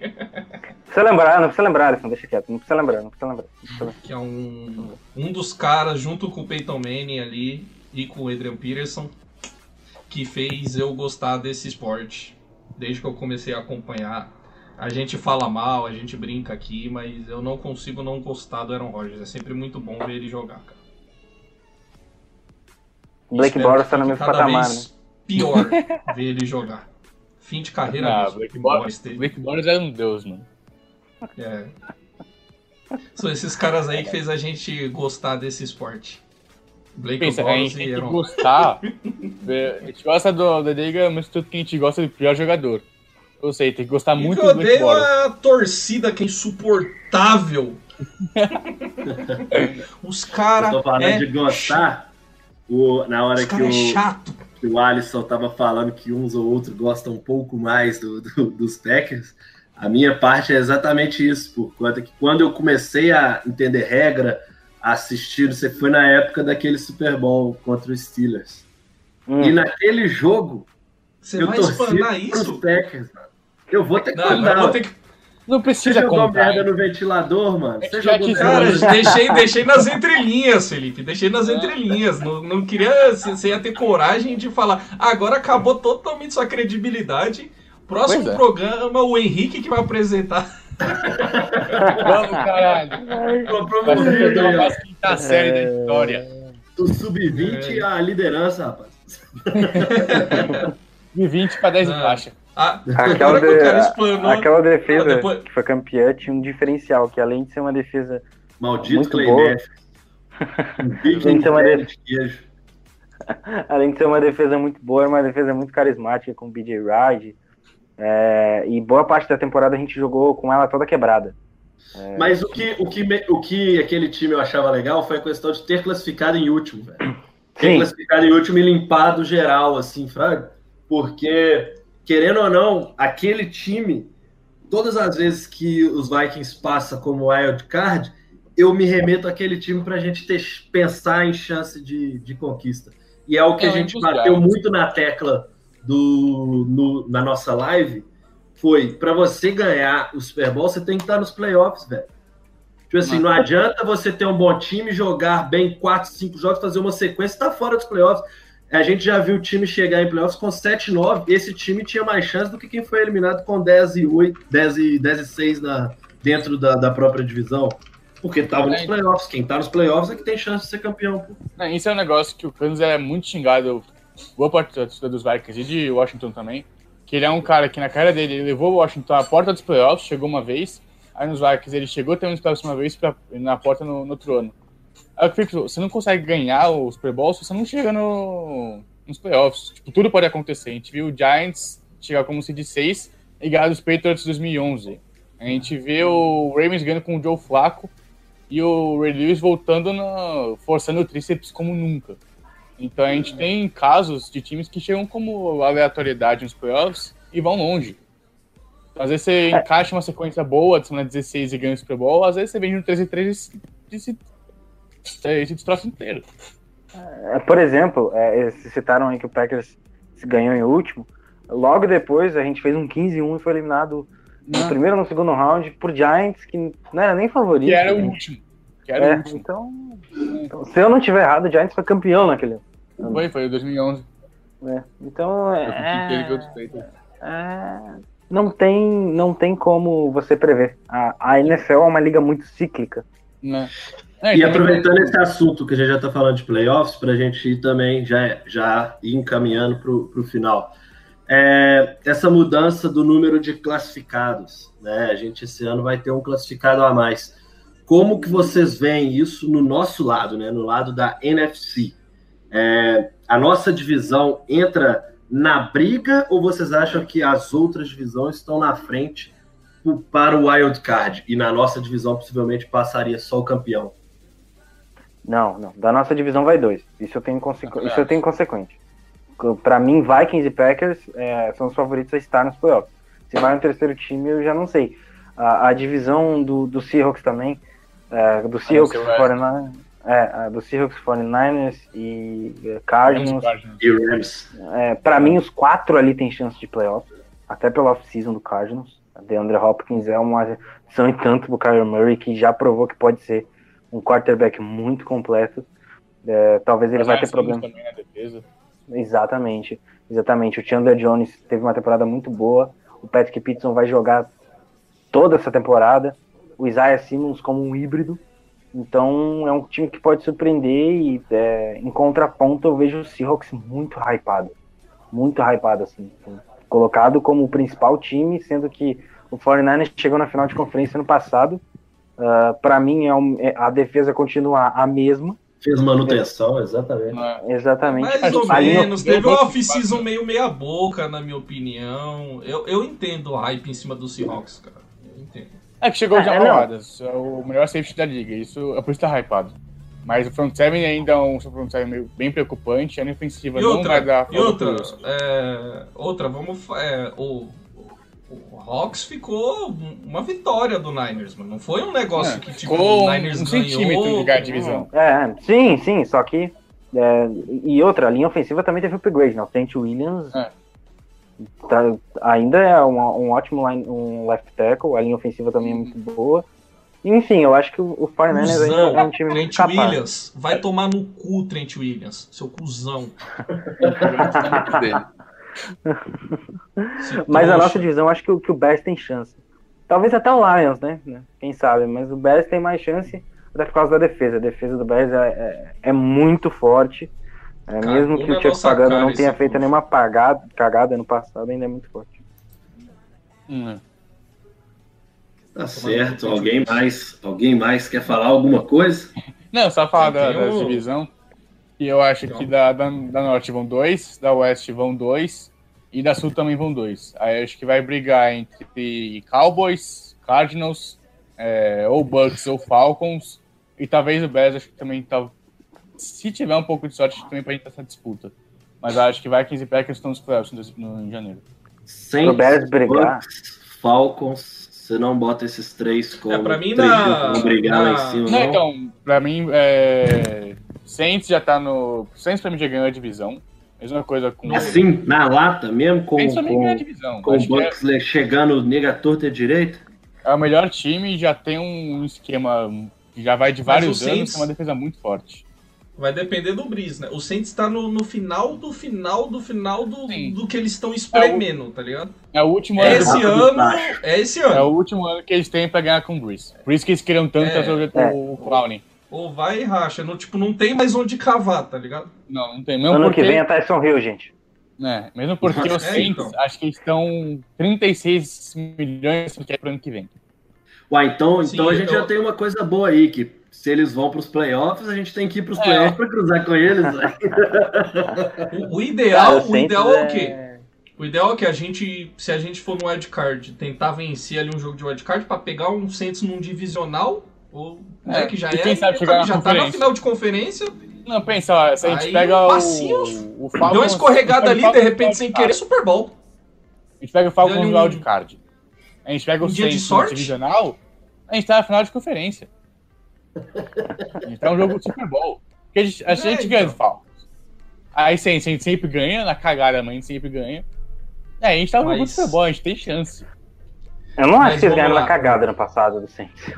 Precisa lembrar, não precisa lembrar, Alisson, deixa quieto, não precisa lembrar, não precisa lembrar. Precisa Que é um, um dos caras, junto com o Peyton Manning ali e com o Adrian Peterson, que fez eu gostar desse esporte. Desde que eu comecei a acompanhar. A gente fala mal, a gente brinca aqui, mas eu não consigo não gostar do Aaron Rodgers. É sempre muito bom ver ele jogar, cara. Blake Bortles tá no mesmo patamar, né? Pior ver ele jogar. Fim de carreira ah, mesmo. Blake, Bortles, Blake Bortles é um deus, mano. É. São esses caras aí que fez a gente gostar desse esporte. Blake Pensa, a gente tem que gostar. a gente gosta do, do Liga, mas tudo que a gente gosta do pior jogador. Eu sei, tem que gostar e muito do Blake Bortles. a torcida que é insuportável. Os caras. tô falando é... de gostar. O, na hora Os que o, é chato que o Alisson estava falando que uns ou outros gostam um pouco mais do, do, dos Packers, a minha parte é exatamente isso, por conta que quando eu comecei a entender regra, a assistir, você foi na época daquele Super Bowl contra os Steelers. Hum. E naquele jogo, você eu vai explanar isso? Packers, mano. Eu vou ter que não, eu vou ter que não precisa Você jogou merda no ventilador, mano? Você jogou Cara, deixei, deixei nas entrelinhas, Felipe. Deixei nas é. entrelinhas. Não, não queria. Você ia ter coragem de falar. Agora acabou totalmente sua credibilidade. Próximo é. programa, o Henrique que vai apresentar. Vamos, caralho. Comprou uma quinta série da história. Do sub-20 é. a liderança, rapaz. De 20 pra 10 ah. de faixa. Ah, aquela, de, explanou... aquela defesa ah, depois... que foi campeã tinha um diferencial, que além de ser uma defesa Maldito muito Clay boa, além, de ser uma de além de ser uma defesa muito boa, é uma defesa muito carismática com o BJ Ride. É, e boa parte da temporada a gente jogou com ela toda quebrada. É, Mas o que, o, que, o que aquele time eu achava legal foi a questão de ter classificado em último, velho. Ter Sim. classificado em último e limpado geral, assim, Fraga. Porque querendo ou não, aquele time, todas as vezes que os Vikings passam como wild card, eu me remeto àquele time para a gente ter, pensar em chance de, de conquista. E é o que é, a gente bateu muito na tecla do, no, na nossa live, foi para você ganhar o Super Bowl, você tem que estar nos playoffs, velho. Tipo assim, não adianta você ter um bom time, jogar bem 4, 5 jogos, fazer uma sequência e tá fora dos playoffs. A gente já viu o time chegar em playoffs com 7-9. Esse time tinha mais chance do que quem foi eliminado com 10 e 8, 10 e, 10 e 6 na, dentro da, da própria divisão. Porque tava nos playoffs. Quem tá nos playoffs é que tem chance de ser campeão. Não, isso é um negócio que o Kansas é muito xingado. Boa parte dos Vikings e de Washington também. Que ele é um cara que na carreira dele levou o Washington à porta dos playoffs, chegou uma vez. Aí nos Vikings ele chegou também nos playoffs uma vez pra, na porta no, no Aí eu fico, você não consegue ganhar o Super Bowl se você não chega no, nos playoffs. Tipo, tudo pode acontecer. A gente viu o Giants chegar como seed 6 e ganhar dos Patriots 2011. A gente vê o Ravens ganhando com o Joe Flacco e o Ray Lewis voltando, no, forçando o tríceps como nunca. Então a gente tem casos de times que chegam como aleatoriedade nos playoffs e vão longe. Às vezes você encaixa uma sequência boa de semana 16 e ganha o Super Bowl, às vezes você vem no 13 e 3 e se, se, se destroça inteiro. É, por exemplo, é, eles citaram aí que o Packers se ganhou em último. Logo depois a gente fez um 15-1 e foi eliminado no Não. primeiro ou no segundo round por Giants, que não era nem favorito. Que era o né? último. Era É, o último. então, então, se eu não tiver errado, o Giants foi campeão naquele. Foi, foi em 2011. né? Então, é, do Patriots. é, não tem, não tem como você prever. A, a NFL é uma liga muito cíclica. Né? É, E aproveitando esse assunto que a gente já está falando de playoffs, para a gente ir também já, já ir encaminhando para o final. É, essa mudança do número de classificados, né? A gente esse ano vai ter um classificado a mais. Como que vocês veem isso no nosso lado, né? No lado da NFC? É, a nossa divisão entra na briga ou vocês acham que as outras divisões estão na frente para o wild card e na nossa divisão possivelmente passaria só o campeão? Não, não. Da nossa divisão vai dois. Isso eu tenho, consequ... Ah, Isso eu tenho consequente. Pra mim, Vikings e Packers é, são os favoritos a estar nos playoffs. Se vai um terceiro time, eu já não sei. A, a divisão do, do Seahawks também, é, do Seahawks ser o West. 49, é, do Seahawks 49ers e é, Cardinals. E Rams? É, para mim, os quatro ali têm chance de playoff, até pela off-season do Cardinals. A DeAndre Hopkins é uma adição e tanto pro Kyler Murray, que já provou que pode ser um quarterback muito completo. É, talvez ele Mas vai é ter assim problema. também na defesa. Exatamente, exatamente. O Chandler Jones teve uma temporada muito boa. O Patrick Peterson vai jogar toda essa temporada. O Isaiah Simmons como um híbrido. Então é um time que pode surpreender e é, em contraponto eu vejo o Seahawks muito hypado. Muito hypado, assim. Colocado como o principal time, sendo que o 49ers chegou na final de conferência ano passado. Para mim, é um- é- a defesa continua a mesma. Fez manutenção, exatamente. Né? Exatamente. Mais ou menos. Teve uma off-season meio meia boca, na minha opinião. Eu, eu entendo o hype em cima do Seahawks, cara. Eu entendo. É que chegou É, já é. Wallace, é o melhor safety da liga. Isso é por isso que tá hypado. Mas o front seven ainda é um front seven meio- bem preocupante. A ofensiva E não outra, vai dar e outra, é, outra, vamos. é, o, o Hawks ficou uma vitória do Niners, mano. Não foi um negócio É, que tipo, o Niners um ganhou. centímetro de lugar de divisão. É, sim, sim, só que. é, e outra, a linha ofensiva também teve upgrade, né? O Trent Williams É. tá- ainda é um, um ótimo line, um left tackle, a linha ofensiva também é muito boa. Enfim, eu acho que o, o 49ers ainda Cusão, é um time muito Trent capaz. Williams. Vai tomar no cu, Trent Williams. Seu cuzão. Mas a trouxa. nossa divisão, acho que, o- que o Bears tem chance. Talvez até o Lions, né? né? Quem sabe, mas o Bears tem mais chance até por causa da defesa. A defesa do Bears é, é, é muito forte. É, Cagou mesmo que o Chuck Pagano cara não tenha feito nenhuma pagada, cagada no passado, ainda é muito forte. Hum, Tá certo. Alguém mais, alguém mais quer falar alguma coisa? Não, só falar da, Tem da um- divisão. E eu acho Então. que da, da, da Norte vão dois, da Oeste vão dois, e da Sul também vão dois. Aí eu acho que vai brigar entre Cowboys, Cardinals, é, ou Bucks ou Falcons, e talvez o Bears, acho que também tá. Se tiver um pouco de sorte, também pode entrar essa disputa. Mas eu acho que Vikings e Packers estão nos playoffs no, no, em janeiro. Sem Pro Bears brigar. Falcons, você não bota esses três como É, pra mim, três na- brigar lá na- em cima, Não, não? então, pra mim, é... Saints já tá no. Saints pra mim já ganhou a divisão. Mesma coisa com. Assim, na lata mesmo, com, Saints ganhou a com, divisão. com o que é, chegando nega torta e direita? é o melhor time, já tem um esquema que já vai de Mas vários o anos, Saints- tem uma defesa muito forte. Vai depender do Breeze, né? O Saints tá no, no final do final do final do, Sim. do que eles estão espremendo, tá ligado? É o último É ano. esse do ano. É esse É o ano. último ano que eles têm pra ganhar com o Breeze. Por isso que eles queriam tanto É. trazer É. o. Ou vai e racha. Não, tipo, não tem mais onde cavar, tá ligado? Não, não tem. Mesmo ano porque, que vem é Tyson Hill, gente. né, mesmo porque os É, então. acho que eles estão 36 milhões que é pro ano que vem. Uai, então, Sim, então a gente eu- já tem uma coisa boa aí, que se eles vão pros playoffs, a gente tem que ir pros É. playoffs pra cruzar com eles. né? O, o ideal, Ah, o ideal é o é- quê? O ideal é que a gente, se a gente for no wildcard, tentar vencer ali um jogo de wildcard pra pegar um Saints num divisional, ou né, É, que já e é, quem sabe já chegar tá- na já tá na final de conferência Não, pensa, ó, se a gente Aí, pega um o, passinho, o Falcons... Deu uma escorregada ali, de o repente, sem querer, Super Bowl. A gente pega o Falcons Deu-lhe no um- wildcard. A gente pega o um Saints no sorte? divisional, a gente tá na final de conferência. A gente tá um jogo Super Bowl. Porque a gente, a É, gente ganha do então. Falcons. Aí sim, a gente sempre ganha, na cagada, mas a gente sempre ganha. É, a gente tá no jogo Mas- Super Bowl, a gente tem chance. Eu não acho que eles ganharam na cagada no passado do Saints.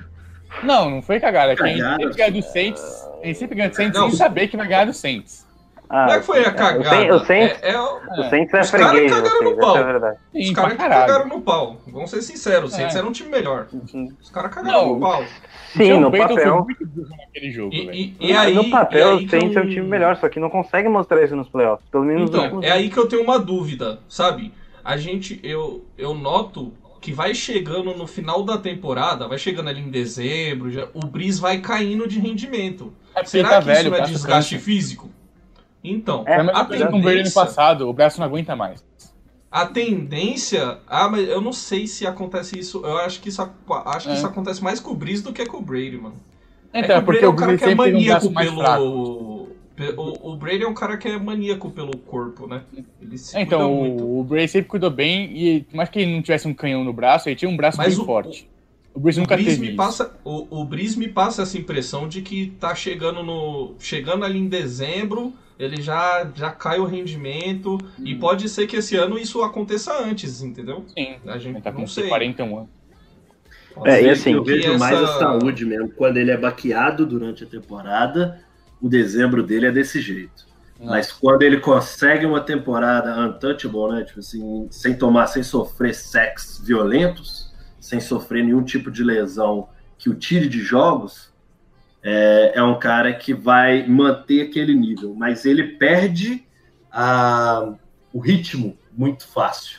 Não, não foi cagada. é que a gente Cagada, sempre ganha do Saints. Gente sempre ganha do Saints Não. sem saber que vai ganhar do Saints. Ah, Como é que foi a o cagada? Saints- O Saints, É- é o- o Saints é Os caras freguês, cagaram no pau. é. Os caras cagaram no pau. Vamos ser sinceros, o Saints É. era um time melhor. Os caras Não. cagaram no pau. Sim, no papel. jogo, E, e- e aí, no papel, o Saints é eu- um time melhor, só que não consegue mostrar isso nos playoffs. Pelo menos no Então, é aí que eu tenho uma dúvida, sabe? A gente, eu, eu noto que vai chegando no final da temporada, vai chegando ali em dezembro, já, o Breeze vai caindo de rendimento. É porque Será tá que velho, isso não é desgaste cansa. físico? Então, É, a mesma a coisa com o no tendência, passado, o braço não aguenta mais. a tendência, ah, mas eu não sei se acontece isso, eu acho que isso, ac- acho que É. isso acontece mais com o Breeze do que com o Brady, mano. É Então, que é porque é o um cara que é um maníaco fraco. pelo. pe- O, o Brady é um cara que é maníaco pelo corpo, né? Ele se É, Então, cuida muito. o, o Brady sempre cuidou bem e, por mais que ele não tivesse um canhão no braço, ele tinha um braço Mas bem o- forte. O Breeze nunca o Breeze teve me isso. passa o, o Breeze me passa essa impressão de que tá chegando no chegando ali em dezembro ele já já cai o rendimento e Hum. pode ser que esse ano isso aconteça antes entendeu Sim, a gente ele tá com não sei 41 anos. Pode É, e assim, eu vejo essa- mais a saúde mesmo. Quando ele é baqueado durante a temporada, o dezembro dele é desse jeito. Não. Mas quando ele consegue uma temporada untouchable, né? Tipo assim, sem tomar, sem sofrer sacks violentos, sem sofrer nenhum tipo de lesão que o tire de jogos, é, é um cara que vai manter aquele nível. Mas ele perde a- o ritmo muito fácil.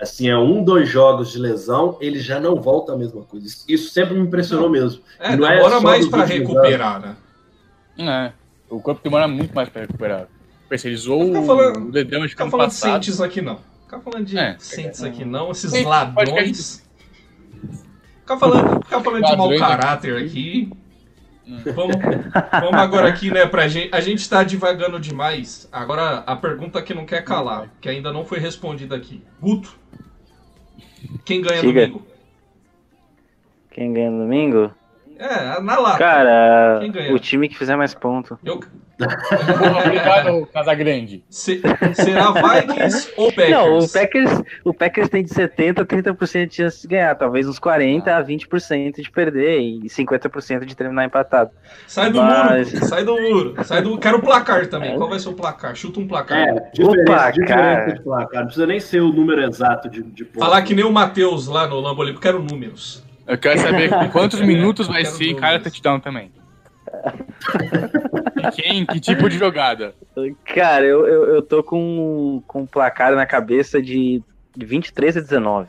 Assim, é um, dois jogos de lesão, ele já não volta a mesma coisa. Isso, isso sempre me impressionou mesmo. é, não é demora só mais últimos recuperar né É, o corpo demora muito mais pra recuperar. Fica falando- o dedão de ano falando de passado. Saints aqui não ficar falando de É. Saints aqui não esses Sim, ladrões ficar falando, ficar falando de mau caráter aqui. Vamos, vamos agora aqui, né, pra gente. A gente tá divagando demais. Agora, a pergunta que não quer calar, que ainda não foi respondida aqui. Guto, quem ganha domingo? Quem ganha domingo? É, na lata. Cara, Quem ganha? o time que fizer mais ponto. Eu, Obrigado, Casagrande. se- será Vikings ou Packers? Não, o Packers, o Packers tem de 70% a 30% de chance de ganhar. Talvez uns 40% a 20% de perder e 50% de terminar empatado. Sai do Mas- muro, sai do muro. Sai do... Quero o placar também. Qual vai ser o placar? Chuta um placar. É, diferença, Opa, diferença cara. de placar. Não precisa nem ser o número exato de, de pontos. Falar que nem o Matheus lá no Lambolip, quero números. Eu quero saber quantos minutos vai ser em cada touchdown também. E quem, que tipo de jogada? Cara, eu, eu, eu tô com, com um placar na cabeça de 23 a 19.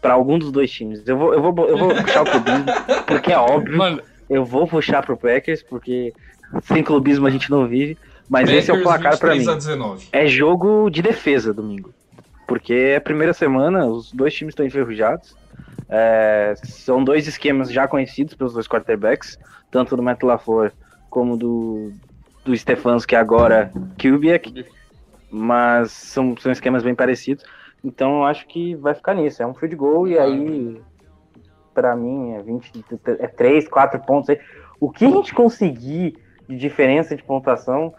Pra algum dos dois times. Eu vou, eu vou, eu vou puxar o clubismo, porque é óbvio. Mano, Eu vou puxar pro Packers, porque sem clubismo a gente não vive. Mas esse é o Packers placar pra 23 mim. a 19. É jogo de defesa domingo. Porque é a primeira semana, os dois times estão enferrujados. É, são dois esquemas já conhecidos pelos dois quarterbacks, tanto do Matt LaFleur como do, do Stefanski, que é agora Kubiak. Mas são, são esquemas bem parecidos. Então eu acho que vai ficar nisso. É um field goal e aí, pra mim, é, 20, é 3, 4 pontos. aí. O que a gente conseguir de diferença de pontuação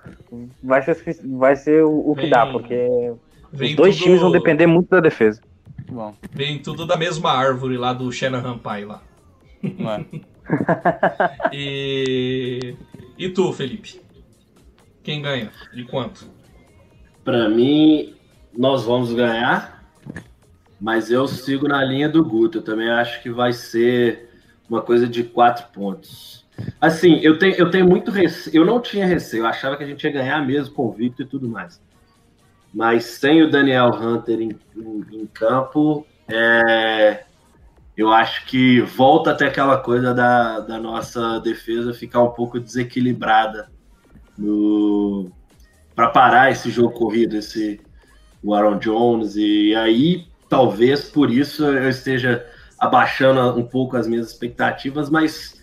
vai ser, vai ser o, o que Bem, dá, porque os dois tudo- times vão depender muito da defesa. bom, Vem tudo da mesma árvore lá do Shanahan Pai lá. não é. E. E tu, Felipe? Quem ganha? De quanto? Pra mim, nós vamos ganhar, mas eu sigo na linha do Guto. Eu também acho que vai ser uma coisa de quatro pontos. Assim, eu tenho, eu tenho muito receio. Eu não tinha receio, eu achava que a gente ia ganhar mesmo, convicto e tudo mais. Mas sem o Daniel Hunter em, em- em campo, é, eu acho que volta até aquela coisa da, da nossa defesa ficar um pouco desequilibrada no, para parar esse jogo corrido, esse o Aaron Jones, e aí talvez por isso eu esteja abaixando um pouco as minhas expectativas, mas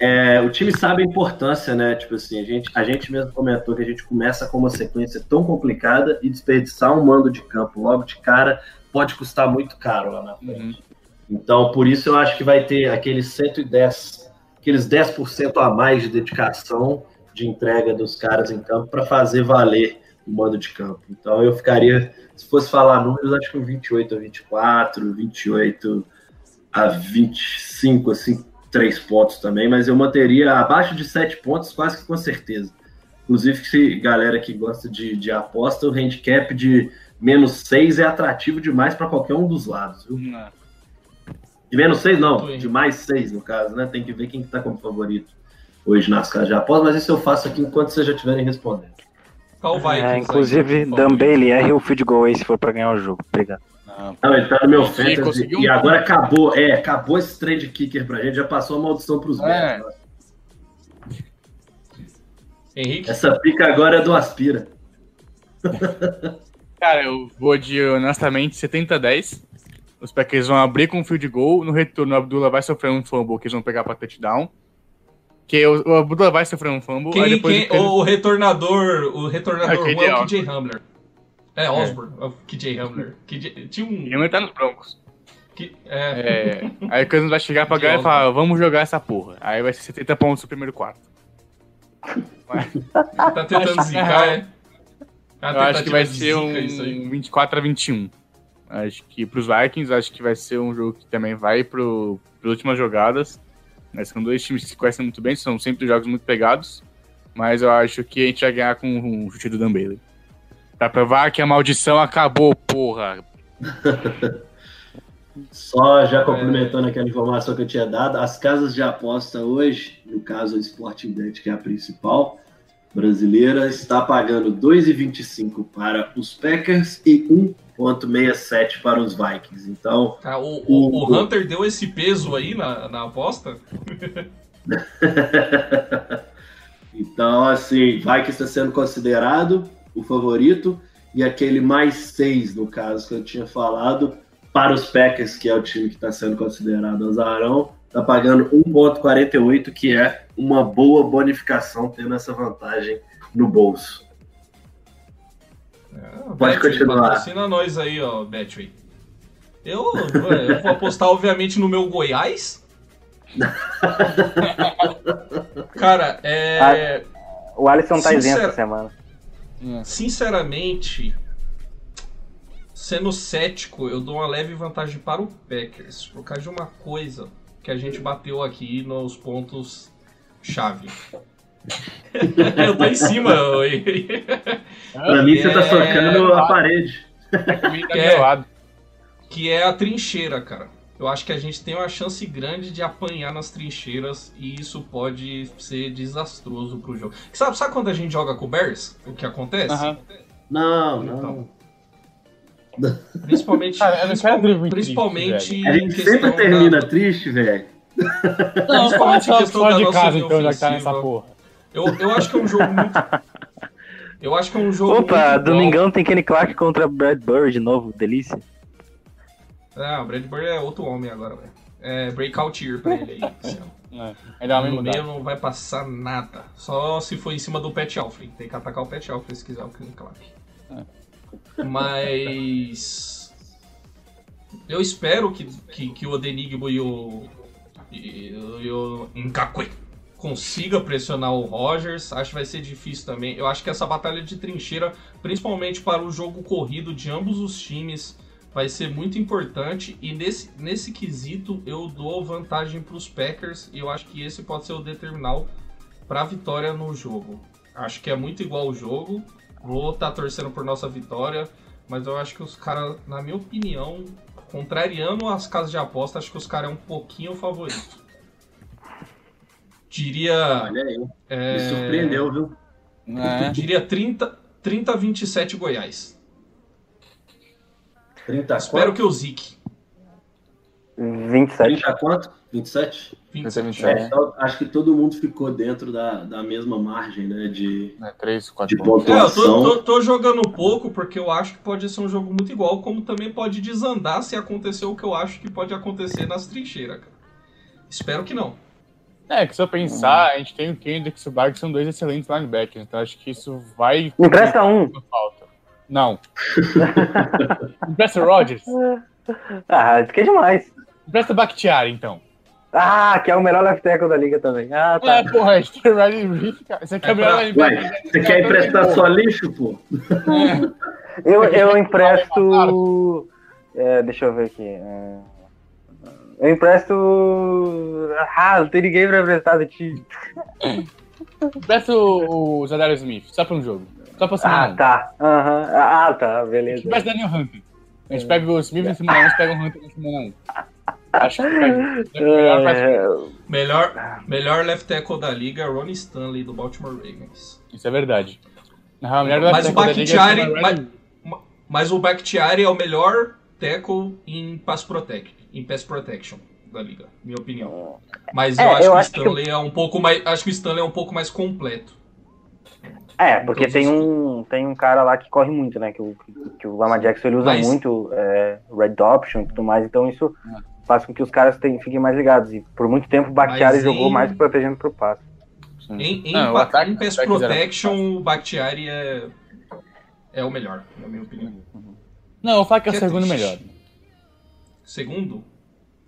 é, o time sabe a importância, né? Tipo assim, a gente, a gente mesmo comentou que a gente começa com uma sequência tão complicada e desperdiçar um mando de campo logo de cara pode custar muito caro lá na frente. Uhum. Então, por isso eu acho que vai ter aqueles 110, aqueles 10% a mais de dedicação de entrega dos caras em campo para fazer valer o mando de campo. Então, eu ficaria, se fosse falar números, acho que um 28 a 24, 28 a 25, assim, três pontos também, mas eu manteria abaixo de sete pontos quase que com certeza. Inclusive, se galera que gosta de, de aposta, o handicap de menos seis é atrativo demais para qualquer um dos lados. Viu? Não. De menos seis, não, de mais seis, no caso, né? Tem que ver quem está como favorito hoje nas casas de aposta, mas isso eu faço aqui enquanto vocês já estiverem respondendo. Qual vai? É, inclusive, Dan Bailey erre o field goal aí se for para ganhar o jogo. Obrigado. Não, ele tá no meu fantasy um... e agora acabou, é, acabou esse trade kicker pra gente, já passou a maldição pros é. Henrique? Essa pica agora é do Aspira. Cara, eu vou de, honestamente, 70 a 10. Os Packers vão abrir com um field goal. No retorno, o Abdullah vai sofrer um fumble que eles vão pegar pra touchdown. Que o, o Abdullah vai sofrer um fumble. Quem, quem, o, o retornador, o retornador é, é o KJ Hamler. É, Osborne, é. o KJ Hamler. KJ, tinha um... Hamler tá nos Broncos. Que, é. é. Aí o Cousins vai chegar pra ganhar e falar, vamos jogar essa porra. Aí vai ser 70 pontos no primeiro quarto. tá tentando zicar, é? Eu acho que vai ser um 24 a 21. Acho que pros Vikings, acho que vai ser um jogo que também vai pro, pras últimas jogadas. Mas são dois times que se conhecem muito bem, são sempre jogos muito pegados. Mas eu acho que a gente vai ganhar com o chute do Dan Bailey. Pra provar que a maldição acabou, porra. Só já complementando aquela informação que eu tinha dado, as casas de aposta hoje, no caso a Sporting Bet, que é a principal brasileira, está pagando 2,25 para os Packers e 1,67 para os Vikings. Então. Ah, o, o, o, Hunter deu esse peso aí na, na aposta? então, assim, Vikings está sendo considerado o favorito, e aquele mais seis, no caso, que eu tinha falado, para os Packers, que é o time que está sendo considerado azarão, está pagando 1,48, que é uma boa bonificação tendo essa vantagem no bolso. É, Pode Betway, continuar. Patrocina nós aí, ó, Betway. Eu, eu vou apostar, obviamente, no meu Goiás. Cara, é. Ah, o Alisson tá isento essa semana. É. Sinceramente, sendo cético, eu dou uma leve vantagem para o Packers, por causa de uma coisa que a gente bateu aqui nos pontos chave. Eu tô em cima. pra mim, você tá socando a parede. que, é, que é a trincheira, cara. Eu acho que a gente tem uma chance grande de apanhar nas trincheiras e isso pode ser desastroso pro jogo. Sabe, sabe quando a gente joga com o Bears? O que acontece? Uhum. Não, não. Então, principalmente. Cara, principalmente. principalmente a gente sempre termina da... triste, velho. Não, principalmente em questão da de casa, então, já que tá nessa porra. Eu, eu acho que é um jogo muito. Eu acho que é um jogo. Opa, domingão tem Kenny Clark contra Brad Burr de novo, delícia. Ah, o Brad Bird é outro homem agora, velho. É breakout year pra ele aí. é, ainda no meio não vai passar nada. Só se for em cima do Pet Alfred. Tem que atacar o Pet Alfred se quiser o Kenny Clark. É. Mas. Eu espero que, que, que o Odenigbo e o. E, e o Nkakwe consiga pressionar o Rogers. Acho que vai ser difícil também. Eu acho que essa batalha de trincheira, principalmente para o jogo corrido de ambos os times vai ser muito importante e nesse, nesse quesito eu dou vantagem para os Packers e eu acho que esse pode ser o determinal para a vitória no jogo. Acho que é muito igual o jogo, vou estar tá torcendo por nossa vitória, mas eu acho que os caras, na minha opinião, contrariando as casas de aposta, acho que os caras é um pouquinho favorito. Diria. Olha aí, é, me surpreendeu, viu? É. Diria 30, 30 a 27 Goiás. 30 Espero quanto? que eu zique. 27. 30 quanto? 27? 27. É, então, acho que todo mundo ficou dentro da, da mesma margem, né? De, é, 3, 4 de pontuação. É, eu tô, tô, tô, jogando pouco porque eu acho que pode ser um jogo muito igual, como também pode desandar se acontecer o que eu acho que pode acontecer nas trincheiras, cara. Espero que não. É, que se eu pensar, a gente tem o Kendrick e o que são dois excelentes linebackers, então acho que isso vai... Empresta um. Falta. Não. Empresta o Rodgers. Ah, isso que é demais. Empresta o Bakhtiari, então. Ah, que é o melhor left tackle da liga também. Ah, tá. É, porra, a gente tem o Riley. Você quer o melhor Ué, linebacker? você quer emprestar só lixo, pô? Eu, eu empresto. é, deixa eu ver aqui. é, eu empresto. Ah, não tem ninguém pra emprestar do time. Empresta o, o Zadar Smith, só pra um jogo. Só pra semana Ah, tá. Aham. Ah, tá, beleza. Empresta Daniel Hunter. A gente pega o Smith na semana 1, a gente pega o Hunter na semana 1. Acho que pega. Melhor É, Melhor, melhor left tackle da liga, Ronnie Stanley, do Baltimore Ravens. Isso é verdade. Na melhor Mas o tackle da liga Bakhtiari, chama mas, mas o Bakhtiari é o melhor tackle em pass protect, em pass protection da liga, minha opinião. Mas eu É, acho eu que acho o que Stanley é um pouco mais, acho que o Stanley é um pouco mais completo. É, porque tem um, tem um cara lá que corre muito, né? Que o, que o Lamar Jackson ele usa Mas- muito é, Red Option e tudo mais, então isso faz com que os caras tenham, fiquem mais ligados. E por muito tempo o Bakhtiari Mas jogou em- mais protegendo pro passe. Em, em, Não, o ataque- em pass o protection, o Bakhtiari é, é o melhor, na minha opinião. Não, eu falar que é o Que é segundo melhor. Segundo,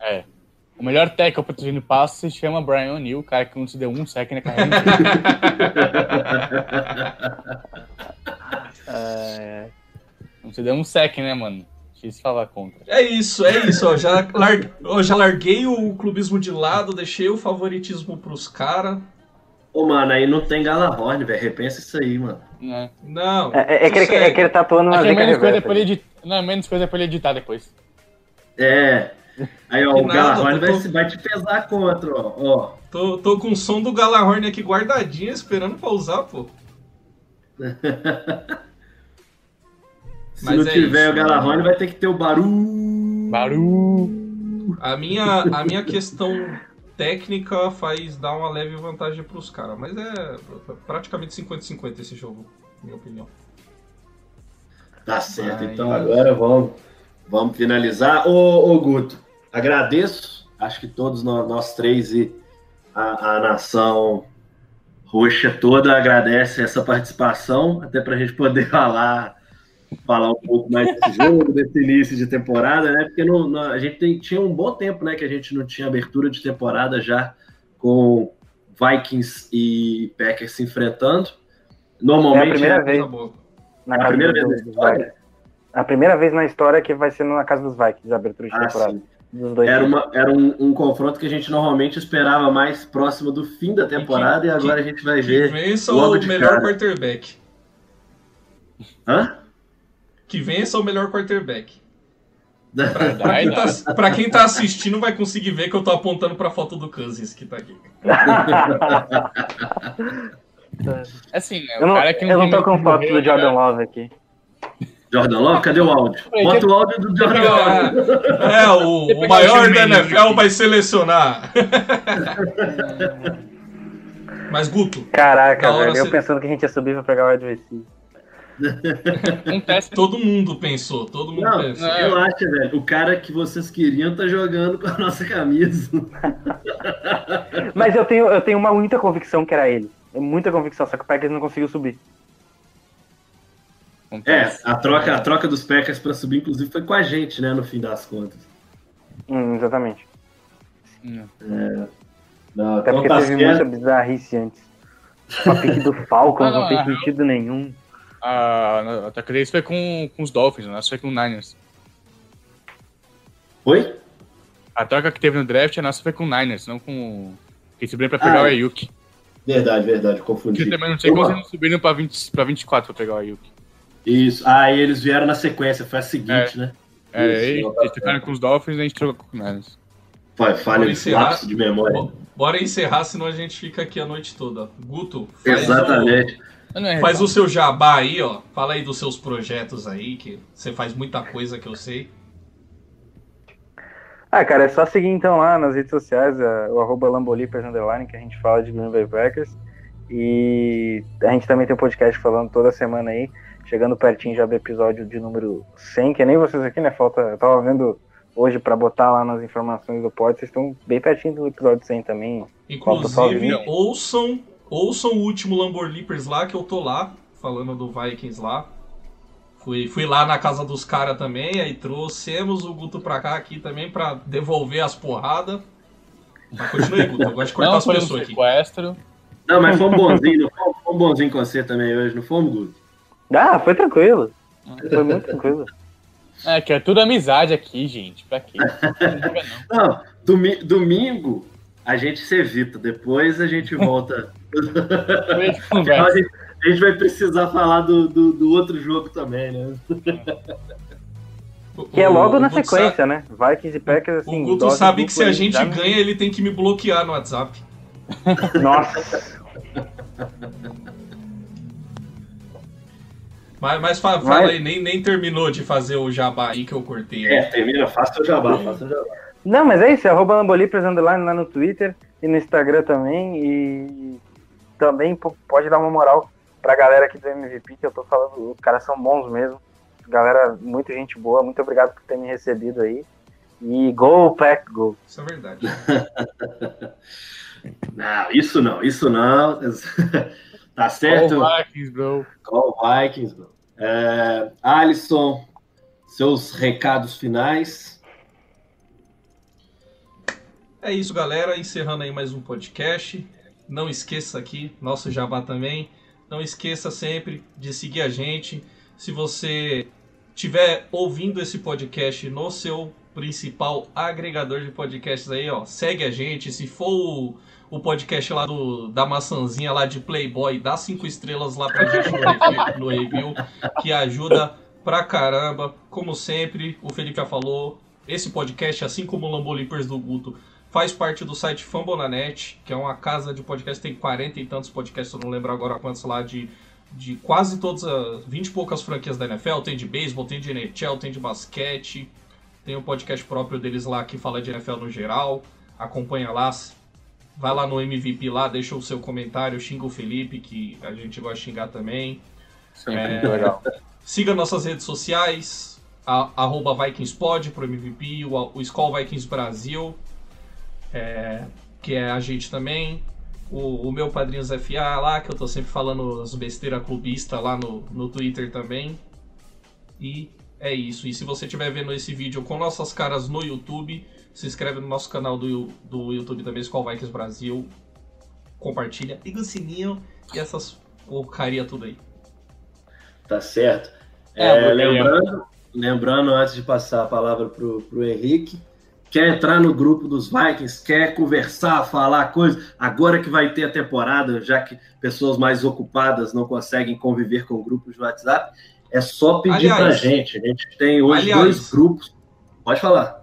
É. O melhor tackle protegendo passe se chama Brian O'Neill, o cara que não se deu um sec na carreira. É, Não se deu um sec, né, mano? Difícil falar contra. é isso, é isso. Ó, já, lar- ó, já larguei o clubismo de lado, deixei o favoritismo pros caras. Ô, mano, aí não tem Galahorn, velho. Repensa isso aí, mano. Né? Não. é, é que ele, sossega. é que ele tá atuando na é menos coisa. Não, menos coisa pra ele editar depois. É. Aí, ó, Que o nada, Galahorn tô- vai, vai te pesar contra, ó. ó. Tô, tô com o som do Galahorn aqui guardadinho, esperando pra usar, pô. Se Mas não é tiver isso, o Galahorn, vai ter que ter o Baru. Barulho. A minha, a minha questão técnica faz dar uma leve vantagem pros caras, mas é praticamente 50-50 esse jogo, na minha opinião. Tá certo, Mas- então agora vamos, vamos finalizar. Ô, ô Guto, agradeço. Acho que todos nós, nós três e a, a nação roxa toda agradece essa participação, até pra gente poder falar, falar um pouco mais desse jogo, desse início de temporada, né? Porque não- não- a gente tem- tinha um bom tempo, né? Que a gente não tinha abertura de temporada já com Vikings e Packers se enfrentando. Normalmente É a primeira é- vez. Na a primeira vez história. A primeira vez na história que vai ser na casa dos Vikings, a abertura de Ah, temporada. sim. Dos dois Era, uma, era um, um confronto que a gente normalmente esperava mais próximo do fim da temporada e, que- agora a gente vai Que ver. vença logo o de melhor cara. quarterback. Hã? Que vença o melhor quarterback. Pra quem, tá, pra quem tá assistindo vai conseguir ver que eu tô apontando pra foto do Cousins que tá aqui. Assim, né? Eu não, que eu não tô com foto do Jordan cara. Love aqui. Jordan Love, cadê o áudio? Bota o áudio do Jordan Love. É, é, o, o maior da NFL vai selecionar. Mas Guto, Caraca, velho. Eu você- pensando que a gente ia subir pra pegar o. Um teste todo mundo pensou, todo mundo Não, pensou. É. relaxa, velho. O cara que vocês queriam tá jogando com a nossa camisa. Mas eu tenho, eu tenho uma muita convicção que era ele. É Muita convicção, só que o Packers não conseguiu subir. É, a troca, a troca dos Packers pra subir, inclusive, foi com a gente, né, no fim das contas. Hum, exatamente. Hum. Não, Até então porque tá teve certo. muita bizarrice antes. A pique do Falcons Ah, não, não na real- sentido nenhum. A, a ataque deles foi com, com os Dolphins? Nossa foi com o Niners. Oi? A troca que teve no draft, a nossa foi com o Niners, não com o. Que subiram pra pegar Ah, o é. Ayuk. Verdade, verdade, confundi. eu também não sei como eles não subiram pra, 20, pra 24 pra pegar o Ayuk. Isso. Ah, e eles vieram na sequência, foi a seguinte, né? É, Isso, aí, eles ficaram com os Dolphins e a gente trocou com o Niners. Fa- Falha Vamos de encerrar. lapso de memória. Bo- Bora encerrar, senão a gente fica aqui a noite toda. Guto, faz, Exatamente. É o, faz o seu jabá aí, ó. Fala aí dos seus projetos aí, que você faz muita coisa que eu sei. Ah, cara, é só seguir então lá nas redes sociais, é, o arroba Lambolipers Underline, que a gente fala de Green Bay Packers. E a gente também tem um podcast falando toda semana aí, chegando pertinho já do episódio de número 100, que nem vocês aqui, né? Falta. Eu tava vendo hoje para botar lá nas informações do pod. Vocês estão bem pertinho do episódio 100 também. Inclusive, ouçam, ouçam o último Lamborlippers lá, que eu tô lá, falando do Vikings lá. Fui, fui lá na casa dos caras também, aí trouxemos o Guto pra cá aqui também pra devolver as porradas. Mas continue, Guto, eu gosto de cortar Não as pessoas aqui. sequestro. Não, mas fomos bonzinho, não fomos, fomos bonzinho com você também hoje, não fomos, Guto? Ah, foi tranquilo. Foi muito tranquilo. É, que é tudo amizade aqui, gente. Pra quê? Não não. Não, domi- domingo a gente se evita, depois a gente volta. Afinal, a, gente, a gente vai precisar falar do, do, do outro jogo também, né? Que é logo O na Guto sequência, né? Vikings e Packers, assim. O Guto sabe que se a gente ganha, ele tem que me bloquear no WhatsApp. Nossa. Mas, mas fa- fala aí, nem, nem terminou de fazer o jabá aí que eu cortei. né? É, termina, faça o jabá, faça o jabá. Não, mas é isso, é arroba Lambolipers Underline lá no Twitter e no Instagram também. E também pode dar uma moral pra galera aqui do MVP, que eu tô falando, os caras são bons mesmo. Galera, muita gente boa, muito obrigado por ter me recebido aí. E go, pack, go. Isso é verdade. Não, isso não, isso não. Tá certo? Vikings, bro. Call Vikings, bro. É, Alisson, seus recados finais. É isso, galera. Encerrando aí mais um podcast. Não esqueça aqui, nosso jabá também. Não esqueça sempre de seguir a gente. Se você estiver ouvindo esse podcast no seu principal agregador de podcasts aí, ó, segue a gente. Se for o, podcast lá do, da maçãzinha lá de Playboy, dá cinco estrelas lá pra gente no review, que ajuda pra caramba. Como sempre, o Felipe já falou, esse podcast, assim como o Lambolipers do Guto, faz parte do site Fambonanet, que é uma casa de podcast, tem 40 e tantos podcasts, eu não lembro agora quantos lá, de, de quase todas as 20 e poucas franquias da NFL, tem de beisebol, tem de NHL, tem de basquete, tem um podcast próprio deles lá que fala de NFL no geral, acompanha lá, vai lá no MVP lá, deixa o seu comentário, xinga o Felipe, que a gente gosta de xingar também. Sempre É. legal. Siga nossas redes sociais, a, arroba VikingsPod pro MVP, o, o Skull Vikings Brasil, é, que é a gente também. O, o meu Padrinhos FA lá, que eu tô sempre falando as besteiras clubista lá no, no Twitter também. E é isso. E se você estiver vendo esse vídeo com nossas caras no YouTube, se inscreve no nosso canal do, do YouTube também, Skull Vikings Brasil. Compartilha, liga o sininho e essas porcaria tudo aí. Tá certo. É, É, lembrando, lembrando, antes de passar a palavra pro, pro Henrique, quer entrar no grupo dos Vikings, quer conversar, falar coisas, agora que vai ter a temporada, já que pessoas mais ocupadas não conseguem conviver com grupos de WhatsApp, é só pedir Aliás- pra gente. A gente tem hoje Aliás- dois grupos. Pode falar.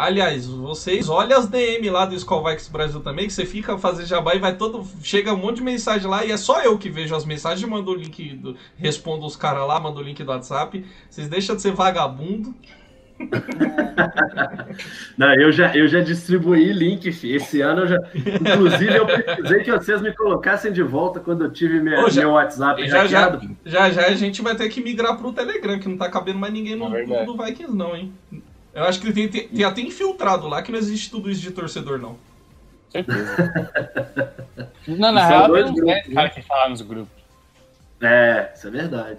Aliás, vocês olhem as DM lá do Vikings Brasil também, que você fica fazendo jabá e vai todo. Chega um monte de mensagem lá e é só eu que vejo as mensagens, mando o link, do, respondo os caras lá, mando o link do WhatsApp. Vocês deixam de ser vagabundo. Não, eu já, eu já distribuí link, fi. esse ano eu já. Inclusive, eu precisei que vocês me colocassem de volta quando eu tive minha, Ô, já- meu WhatsApp Já já, hackeado. já já a gente vai ter que migrar pro Telegram, que não tá cabendo mais ninguém no É do Vikings, não, hein? Eu acho que tem, tem, tem até infiltrado lá que não existe tudo isso de torcedor, não. Certeza. Não, na São real, dois uns grupos, 10 caras que falam nos grupos. É, isso é verdade.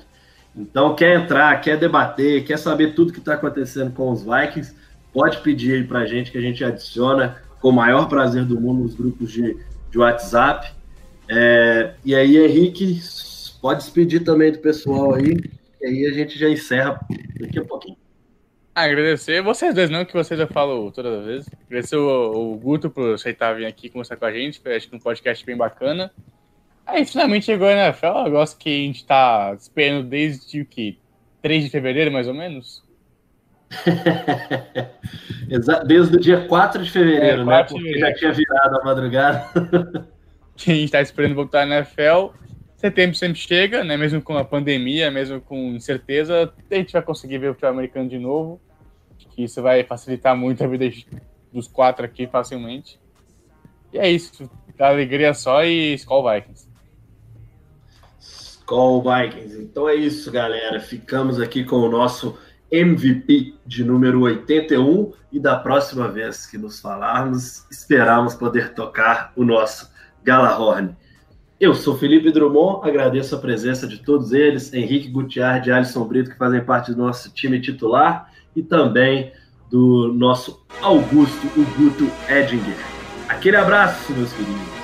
Então, quer entrar, quer debater, quer saber tudo que está acontecendo com os Vikings, pode pedir aí pra gente que a gente adiciona com o maior prazer do mundo nos grupos de, de WhatsApp. É, e aí, Henrique, pode se pedir também do pessoal aí, e aí a gente já encerra daqui a pouquinho. Agradecer vocês dois, não que vocês eu falo toda vez. Agradecer o, o Guto por aceitar vir aqui conversar com a gente. Foi, acho que um podcast bem bacana. Aí finalmente chegou a NFL. Eu gosto que a gente tá esperando desde o que? 3 de fevereiro, mais ou menos? Desde o dia 4 de fevereiro, É, né? 4 de Porque já tinha virado a madrugada. Que a gente tá esperando voltar na NFL. Setembro sempre chega, né? Mesmo com a pandemia, mesmo com incerteza, a gente vai conseguir ver o futebol americano de novo. Que isso vai facilitar muito a vida dos quatro aqui facilmente. E é isso. Alegria só e Skull Vikings. Skull Vikings. Então é isso, galera. Ficamos aqui com o nosso MVP de número 81 e da próxima vez que nos falarmos, esperamos poder tocar o nosso Galahorn. Eu sou Felipe Drummond, agradeço a presença de todos eles, Henrique Gutiardi e Alisson Brito, que fazem parte do nosso time titular, e também do nosso Augusto Uguto Edinger. Aquele abraço, meus queridos.